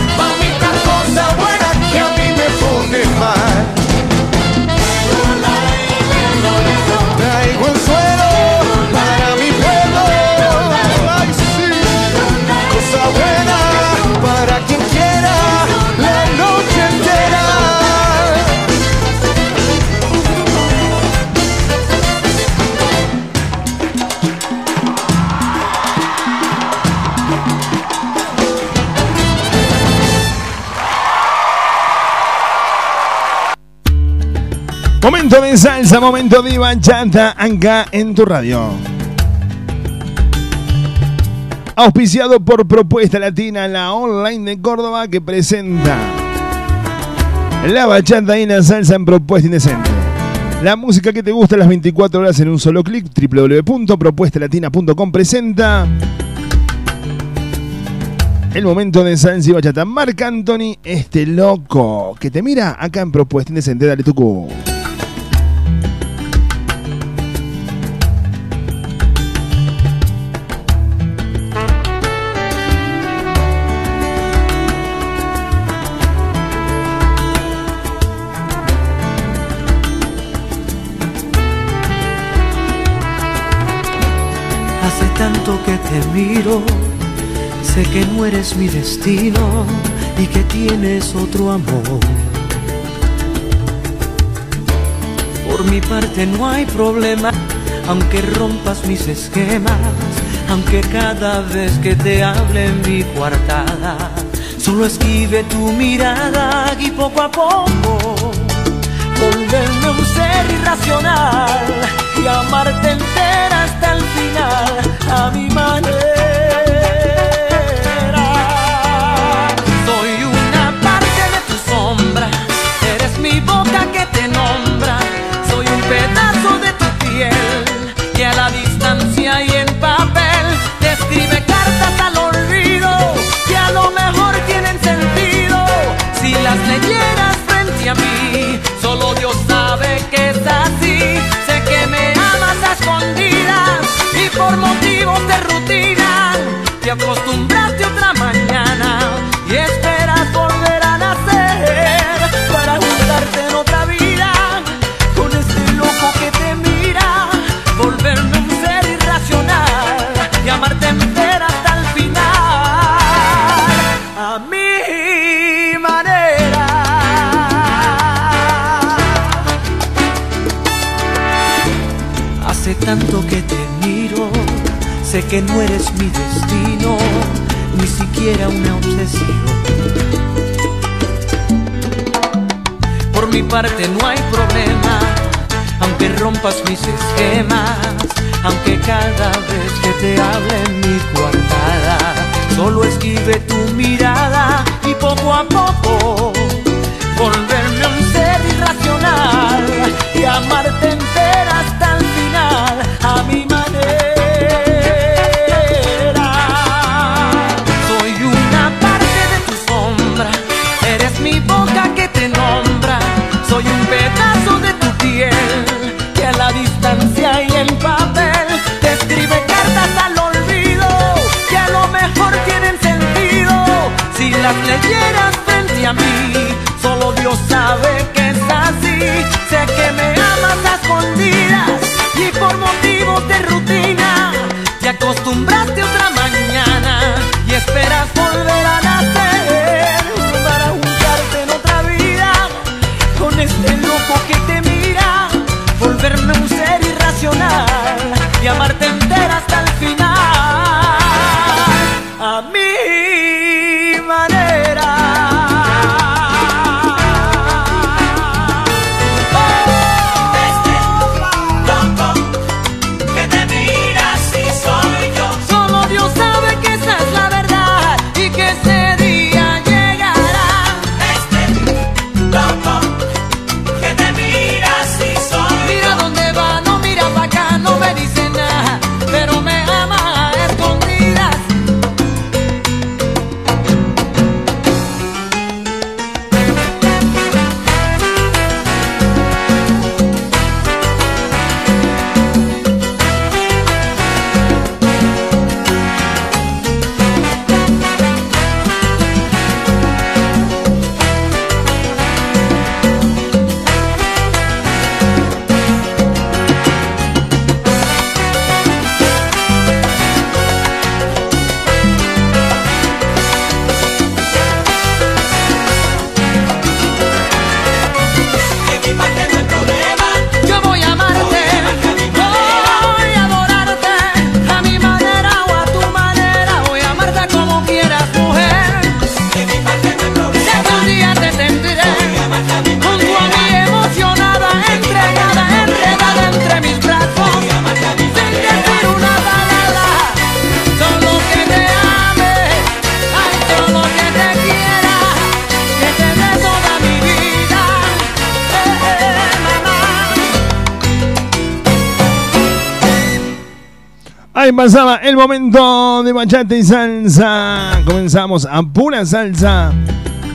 Momento de salsa, momento de bachata acá en tu radio. Auspiciado por Propuesta Latina, la online de Córdoba que presenta la bachata y la salsa en Propuesta Indecente. La música que te gusta las 24 horas en un solo clic, www.propuestalatina.com presenta el momento de salsa y bachata. Marc Anthony, este loco que te mira acá en Propuesta Indecente. Dale tu cu.
Tanto que te miro, sé que no eres mi destino y que tienes otro amor. Por mi parte no hay problema, aunque rompas mis esquemas, aunque cada vez que te hable en mi coartada, solo esquive tu mirada y poco a poco volverme un ser irracional y amarte entera mi manera. Acostumbraste otra mañana y esperas volver a nacer para juntarte en otra vida con este loco que te mira, volverme un ser irracional y amarte entera hasta el final. A mi manera. Hace tanto que te miro, sé que no eres mi destino, ni siquiera una obsesión. Por mi parte no hay problema, aunque rompas mis esquemas, aunque cada vez que te hable mi coartada, solo esquive tu mirada y poco a poco leyeras frente a mí. Solo Dios sabe que es así. Sé que me amas a escondidas y por motivos de rutina te acostumbraste
pasaba el momento de bachata y salsa. Comenzamos a pura salsa.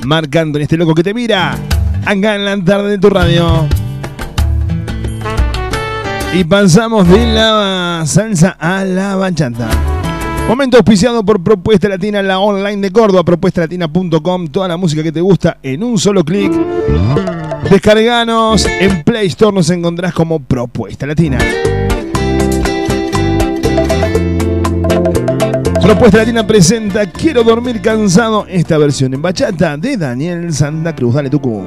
Marcando en este loco que te mira. Acá en la tarde de tu radio. Y pasamos de la salsa a la bachata. Momento auspiciado por Propuesta Latina, la online de Córdoba, propuestalatina.com. Toda la música que te gusta en un solo clic. Descarganos en Play Store, nos encontrás como Propuesta Latina. Propuesta Latina presenta Quiero dormir cansado, esta versión en bachata de Daniel Santa Cruz. Dale Tucu.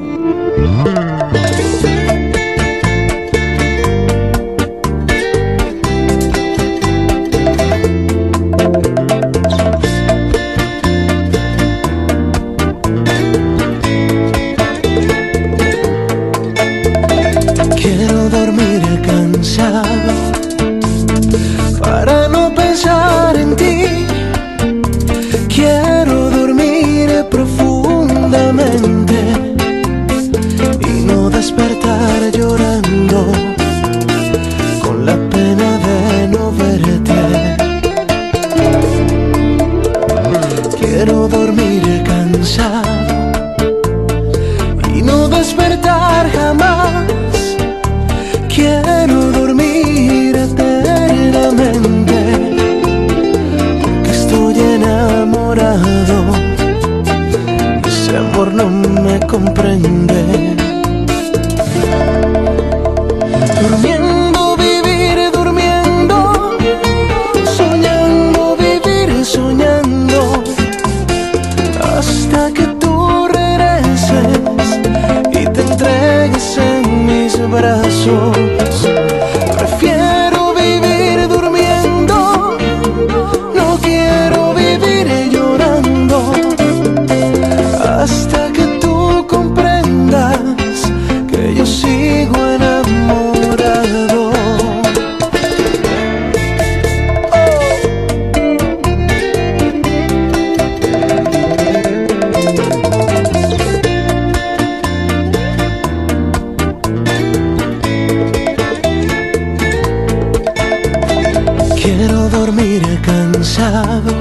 love.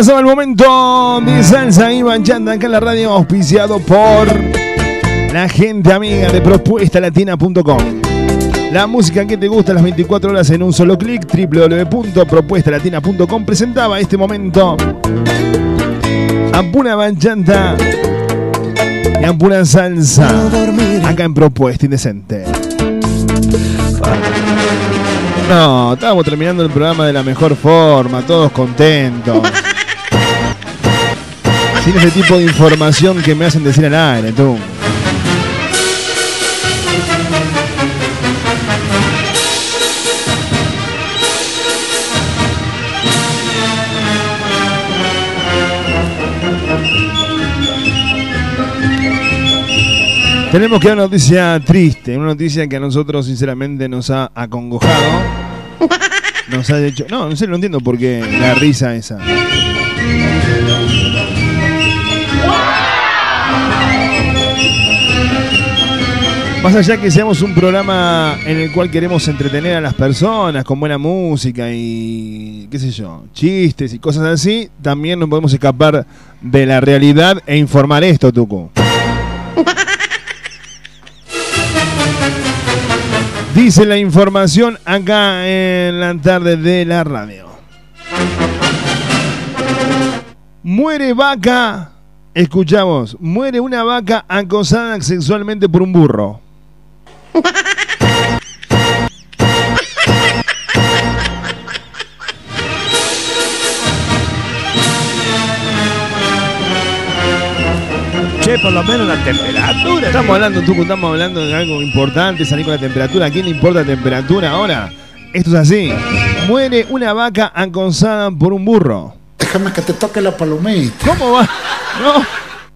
Pasaba el momento de salsa y bachata acá en la radio auspiciado por la gente amiga de propuestalatina.com. La música que te gusta las 24 horas en un solo clic, www.propuestalatina.com presentaba este momento a pura bachata y a pura salsa acá en Propuesta Indecente. No, estábamos terminando el programa de la mejor forma, todos contentos. Sin ese tipo de información que me hacen decir al aire, tú. Tenemos que dar una noticia triste, una noticia que a nosotros sinceramente nos ha acongojado. Nos ha hecho... No, no sé, no entiendo por qué la risa esa. Más allá que seamos un programa en el cual queremos entretener a las personas con buena música y qué sé yo, chistes y cosas así, también no podemos escapar de la realidad e informar esto, Tuco. Dice la información acá en la tarde de la radio. Muere vaca, escuchamos, muere una vaca acosada sexualmente por un burro.
Che, por lo menos la temperatura.
Estamos hablando, Tucu, estamos hablando de algo importante, salir con la temperatura. ¿A quién le importa la temperatura ahora? Esto es así. Muere una vaca acosada por un burro.
Déjame que te toque la palomita.
¿Cómo va? No,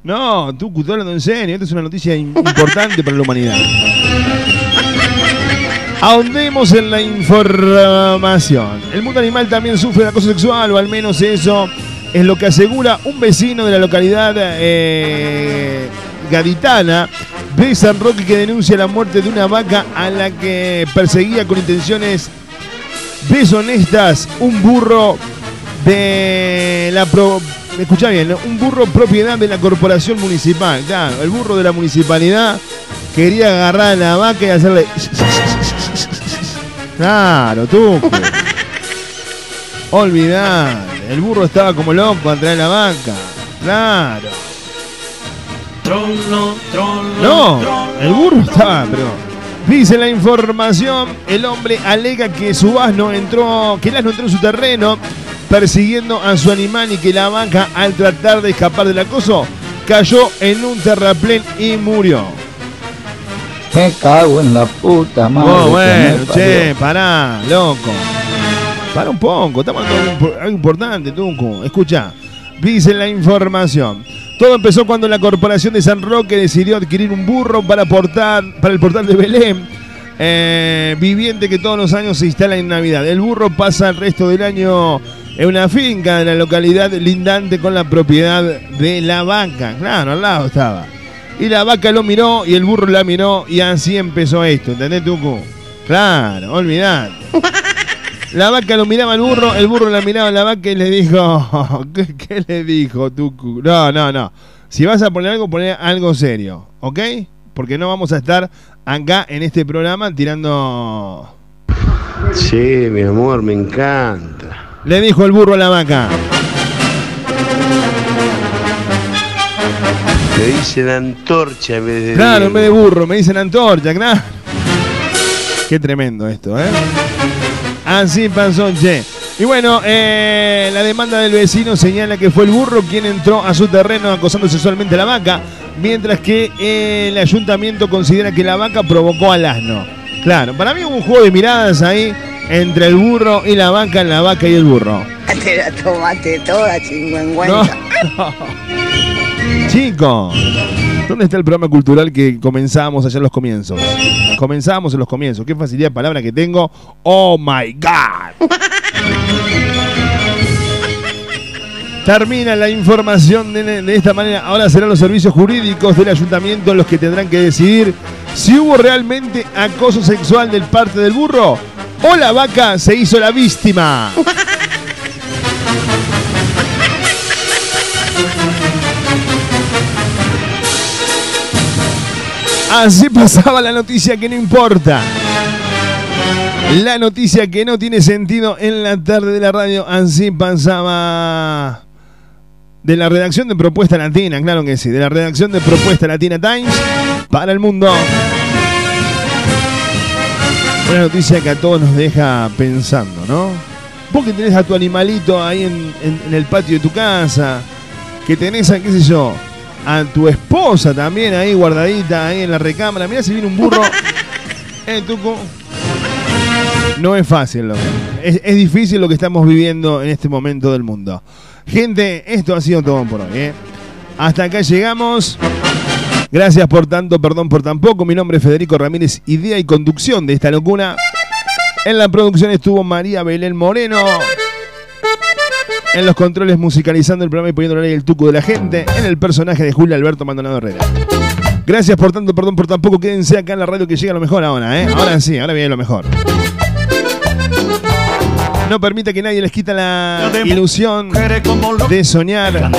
no, Tucu, estoy hablando en serio. Esto es una noticia im- importante para la humanidad. Ahondemos en la información. El mundo animal también sufre de acoso sexual, o al menos eso es lo que asegura un vecino de la localidad eh, gaditana de San Roque que denuncia la muerte de una vaca a la que perseguía con intenciones deshonestas un burro de la pro, escuchá bien, ¿no? un burro propiedad de la corporación municipal. Claro, el burro de la municipalidad quería agarrar a la vaca y hacerle. Claro, tú. Olvidar. El burro estaba como loco atrás de la vaca. Claro.
Trono, trono,
No,
trono.
el burro estaba, pero. Dice la información, el hombre alega que su asno entró, que el asno entró en su terreno persiguiendo a su animal y que la vaca al tratar de escapar del acoso cayó en un terraplén y murió.
Me cago en la puta madre.
Oh, bueno, che, pará, loco. Para un poco, estamos hablando algo importante, Tunco. Escucha, dice la información. Todo empezó cuando la Corporación de San Roque decidió adquirir un burro para, portar, para el portal de Belén, eh, viviente que todos los años se instala en Navidad. El burro pasa el resto del año en una finca de la localidad lindante con la propiedad de la vaca. Claro, al lado estaba. Y la vaca lo miró y el burro la miró y así empezó esto, ¿entendés, Tucu? Claro, olvidate. La vaca lo miraba al burro, el burro la miraba a la vaca y le dijo, ¿qué, qué le dijo, Tucu? No, no, no. Si vas a poner algo, poner algo serio, ¿ok? Porque no vamos a estar acá en este programa tirando...
Sí, mi amor, me encanta.
Le dijo el burro a la vaca.
Le dicen antorcha en vez de.
Claro, en vez de burro, me dicen antorcha, claro. Qué tremendo esto, ¿eh? Así pasó, che. Y bueno, eh, la demanda del vecino señala que fue el burro quien entró a su terreno acosando sexualmente a la vaca, mientras que eh, el ayuntamiento considera que la vaca provocó al asno. Claro, para mí hubo un juego de miradas ahí entre el burro y la vaca, la vaca y el burro.
Te la tomaste toda, chingüengüenza.
Chicos, ¿dónde está el programa cultural que comenzábamos allá en los comienzos? Comenzábamos en los comienzos. Qué facilidad de palabra que tengo. Oh my God. Termina la información de, de esta manera. Ahora serán los servicios jurídicos del ayuntamiento los que tendrán que decidir si hubo realmente acoso sexual del parte del burro o la vaca se hizo la víctima. Así pasaba la noticia que no importa. La noticia que no tiene sentido en la tarde de la radio. Así pasaba de la redacción de Propuesta Latina, claro que sí, de la redacción de Propuesta Latina Times para el mundo. Una noticia que a todos nos deja pensando, ¿no? Vos que tenés a tu animalito ahí en, en- en el patio de tu casa, que tenés a, qué sé yo, a tu esposa también ahí guardadita ahí en la recámara. Mirá si viene un burro. Eh, Tucu. No es fácil, loco. Es, es difícil lo que estamos viviendo en este momento del mundo. Gente, esto ha sido todo por hoy. ¿eh? Hasta acá llegamos. Gracias por tanto, perdón por tan poco. Mi nombre es Federico Ramírez, idea y conducción de esta locura. En la producción estuvo María Belén Moreno. En los controles musicalizando el programa y poniéndole el tuco de la gente. En el personaje de Julio Alberto Maldonado Herrera. Gracias por tanto, perdón por tan poco. Quédense acá en la radio que llega lo mejor ahora, ¿eh? Ahora sí, ahora viene lo mejor. No permite que nadie les quita la ilusión de soñar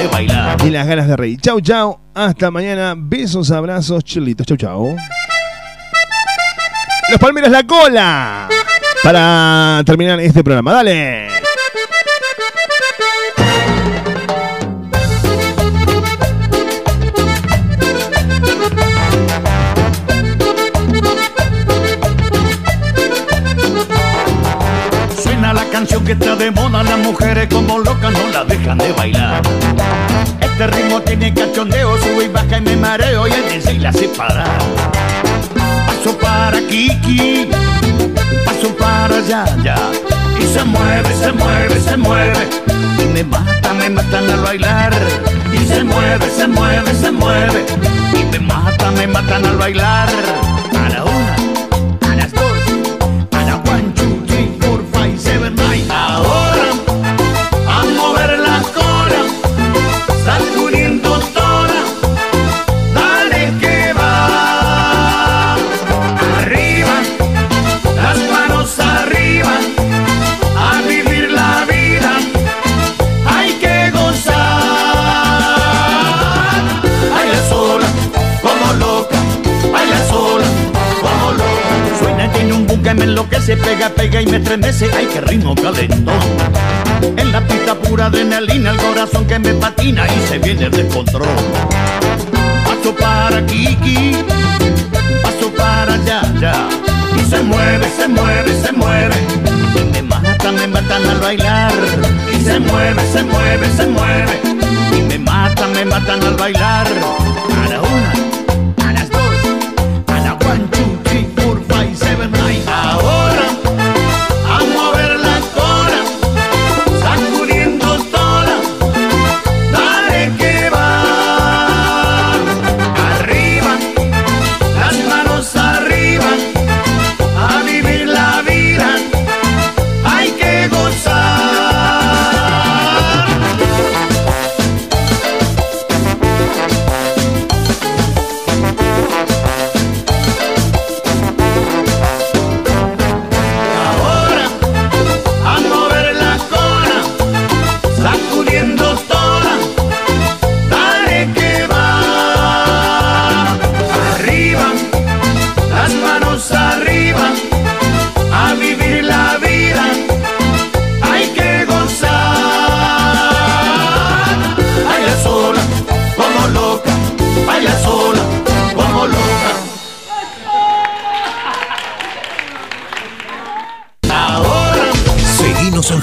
y las ganas de reír. Chau, chau. Hasta mañana. Besos, abrazos, chilitos. Chau, chau. Los Palmeras La Cola. Para terminar este programa. Dale.
Que está de moda, las mujeres como locas no la dejan de bailar. Este ritmo tiene cachondeo, sube y baja y me mareo y el DJ la hace parar. Paso para Kiki, paso para Yaya. Y se mueve, se mueve, se mueve. Y me mata, me matan al bailar. Y se mueve, se mueve, se mueve. Y me mata, me matan al bailar. A la una, enloquece, pega, pega y me estremece. Ay, qué ritmo calentón. En la pista pura adrenalina, el corazón que me patina y se viene el descontrol. Paso para Kiki, paso para Yaya. Y se mueve, se mueve, se mueve. Y me matan, me matan al bailar. Y se mueve, se mueve, se mueve. Y me matan, me matan al bailar.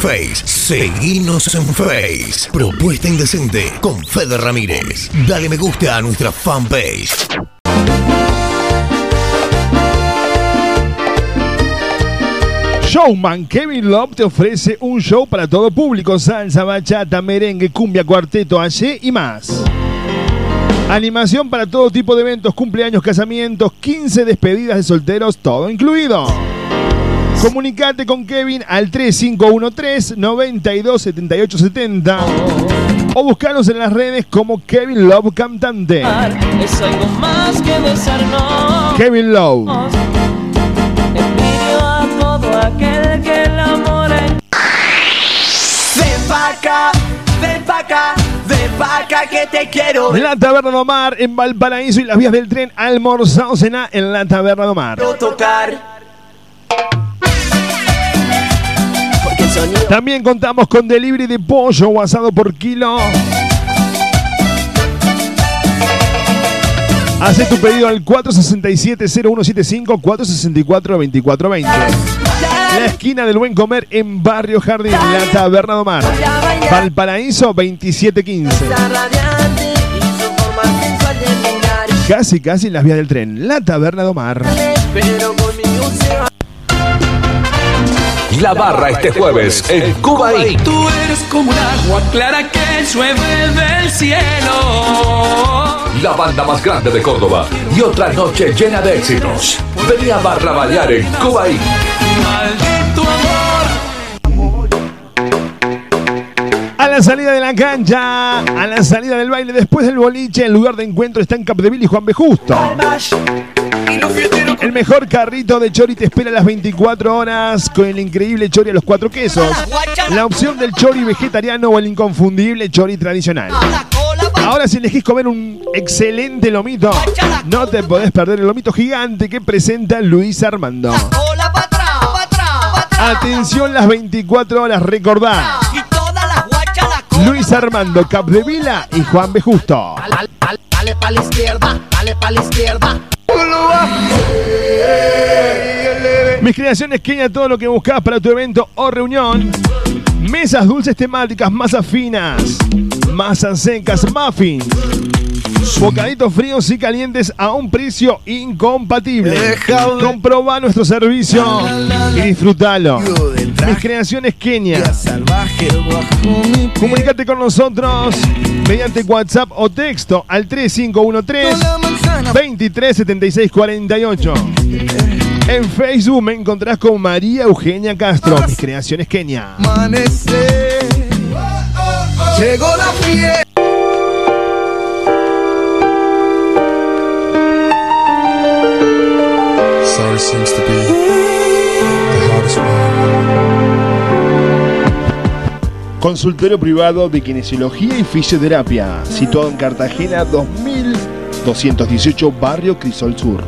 Face, seguinos en Face. Propuesta Indecente con Fede Ramírez. Dale me gusta a nuestra fanpage.
Showman Kevin Love te ofrece un show para todo público: salsa, bachata, merengue, cumbia, cuarteto, allí y más. Animación para todo tipo de eventos, cumpleaños, casamientos, 15 despedidas de solteros, todo incluido. Comunicate con Kevin al 3513 927870 o buscanos en las redes como Kevin Love Cantante.
Es algo más que besarnos.
Kevin Love.
Envidio a todo aquel que el amor
Ven pa' acá, ven pa' acá, ven pa'
vaca que te quiero
La Taberna de Omar en Valparaíso y las vías del tren almorzado cena en la Taberna de Omar.
tocar.
También contamos con delivery de pollo o asado por kilo. Hace tu pedido al 467-0175 464-2420. La esquina del buen comer en Barrio Jardín, la Taberna de Omar. Valparaíso 2715. Casi, casi en las vías del tren. La Taberna de Omar.
La barra este jueves en Cuba Inc.
Tú eres como un agua clara que llueve del cielo.
La banda más grande de Córdoba y otra noche llena de éxitos. Venía a barraballar en Cuba
amor.
A la salida de la cancha, a la salida del baile, después del boliche, el lugar de encuentro está en Capdeville y Juan B. Justo. El mejor carrito de chori te espera las 24 horas con el increíble chori a los cuatro quesos. La opción del chori vegetariano o el inconfundible chori tradicional. Ahora si elegís comer un excelente lomito, no te podés perder el lomito gigante que presenta Luis Armando. Atención las 24 horas, recordá. Luis Armando Capdevila y Juan B. Justo.
Dale pa' la izquierda, dale pa' la izquierda.
Mis creaciones Kenia, todo lo que buscas para tu evento o reunión. Mesas dulces temáticas, masas finas, masas secas, muffins. Bocaditos fríos y calientes a un precio incompatible. Comproba nuestro servicio y disfrútalo. Mis creaciones Kenia. Comunícate con nosotros mediante WhatsApp o texto al 3513 237648. En Facebook me encontrás con María Eugenia Castro, mis creaciones Kenia.
Amanecer. Llegó la fiesta.
Sorry seems to be the hardest one.
Consultorio privado de kinesiología y fisioterapia, situado en Cartagena 2218, barrio Crisol Sur.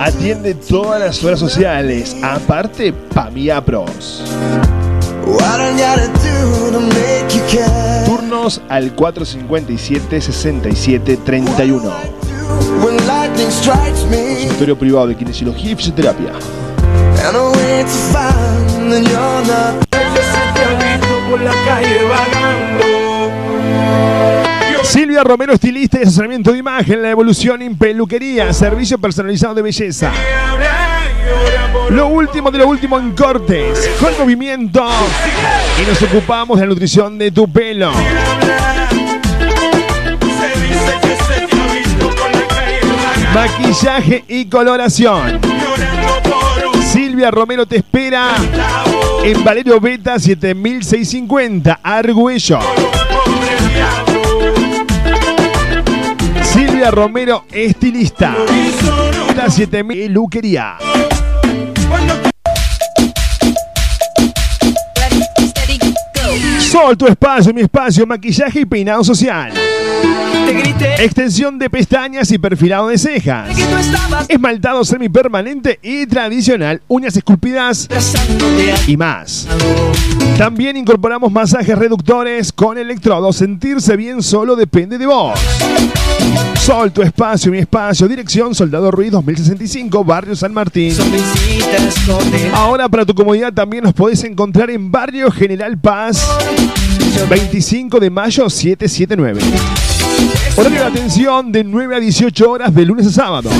Atiende todas las horas sociales, aparte Pamia Pros. Turnos al 457-6731. Consultorio privado de kinesiología y fisioterapia.
por la calle vagando.
Silvia Romero, estilista y asesoramiento de imagen, la evolución en peluquería, servicio personalizado de belleza. Lo último de lo último en cortes, con movimiento. Y nos ocupamos de la nutrición de tu pelo. Maquillaje y coloración. Silvia Romero te espera en Valerio Beta 7650, Argüello. Romero, estilista. La 7000 peluquería. Sol, tu espacio, mi espacio, maquillaje y peinado social. Extensión de pestañas y perfilado de cejas. Esmaltado semipermanente y tradicional, uñas esculpidas y más. También incorporamos masajes reductores con electrodos. Sentirse bien solo depende de vos. Sol, tu espacio, mi espacio. Dirección Soldado Ruiz 2065, Barrio San Martín. Ahora para tu comodidad también nos podés encontrar en Barrio General Paz 25 de mayo 779. Horario de atención de 9 a 18 horas de lunes a sábado.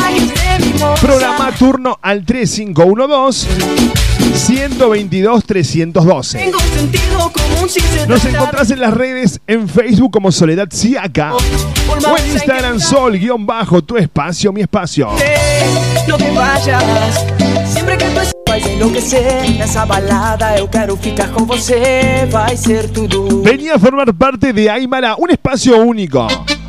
Programa turno al 3512 122 312.
Tengo un sentido común sin ser
Nos encontrás en las redes en Facebook como Soledad Siaca o en Instagram Sol guion bajo tu espacio, mi espacio.
No te vayas Sempre que
Venía a formar parte de Aymara, un espacio único.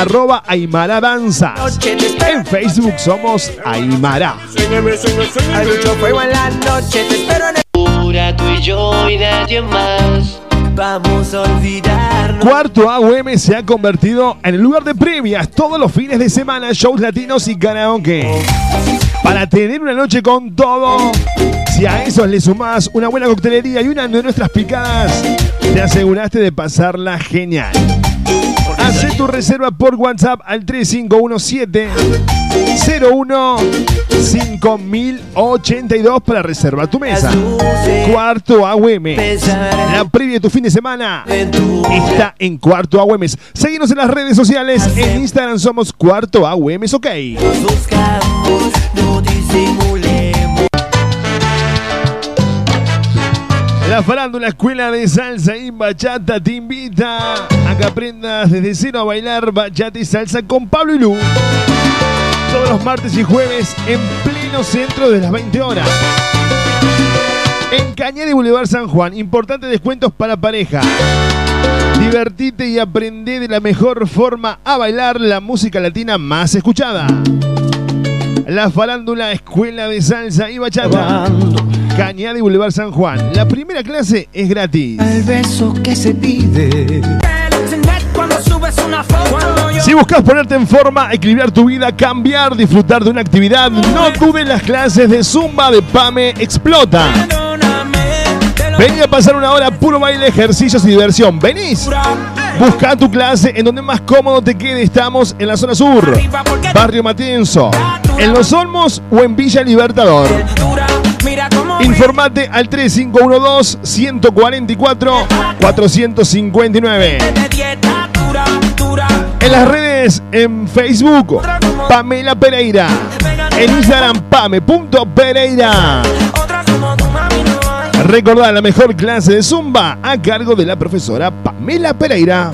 arroba Aymara Danzas. En Facebook somos Aymara.
Hay mucho fuego en la noche. Te espero en el.
Tú y yo y nadie más.
Vamos a olvidarnos.
Cuarto AUM se ha convertido en el lugar de previas todos los fines de semana, shows latinos y karaoke. Para tener una noche con todo, si a eso le sumás una buena coctelería y una de nuestras picadas, te aseguraste de pasarla genial. Tu reserva por WhatsApp al 3517 01 5082 para reservar tu mesa. Cuarto AUM. La previa de tu fin de semana está en Cuarto AUM. Seguimos en las redes sociales. En Instagram somos Cuarto AUM. Ok. La farándula Escuela de Salsa y Bachata te invita a que aprendas desde cero a bailar bachata y salsa con Pablo y Lu. Todos los martes y jueves en pleno centro de las 20 horas. En Cañada y Boulevard San Juan, importantes descuentos para pareja. Divertite y aprende de la mejor forma a bailar la música latina más escuchada. La farándula Escuela de Salsa y Bachata. Cañada y Boulevard San Juan. La primera clase es gratis.
El beso que se pide.
Si buscas ponerte en forma, equilibrar tu vida, cambiar, disfrutar de una actividad, no dudes las clases de Zumba de Pame Explota. Vení a pasar una hora puro baile, ejercicios y diversión. ¿Venís? Busca tu clase en donde más cómodo te quede. Estamos en la zona sur, Barrio Matienzo, en Los Olmos o en Villa Libertador. Informate al 3512-144-459.
de dieta dura, dura.
En las redes, en Facebook, Pamela Pereira. En Instagram, pame.pereira. Recordá la mejor clase de Zumba a cargo de la profesora Pamela Pereira.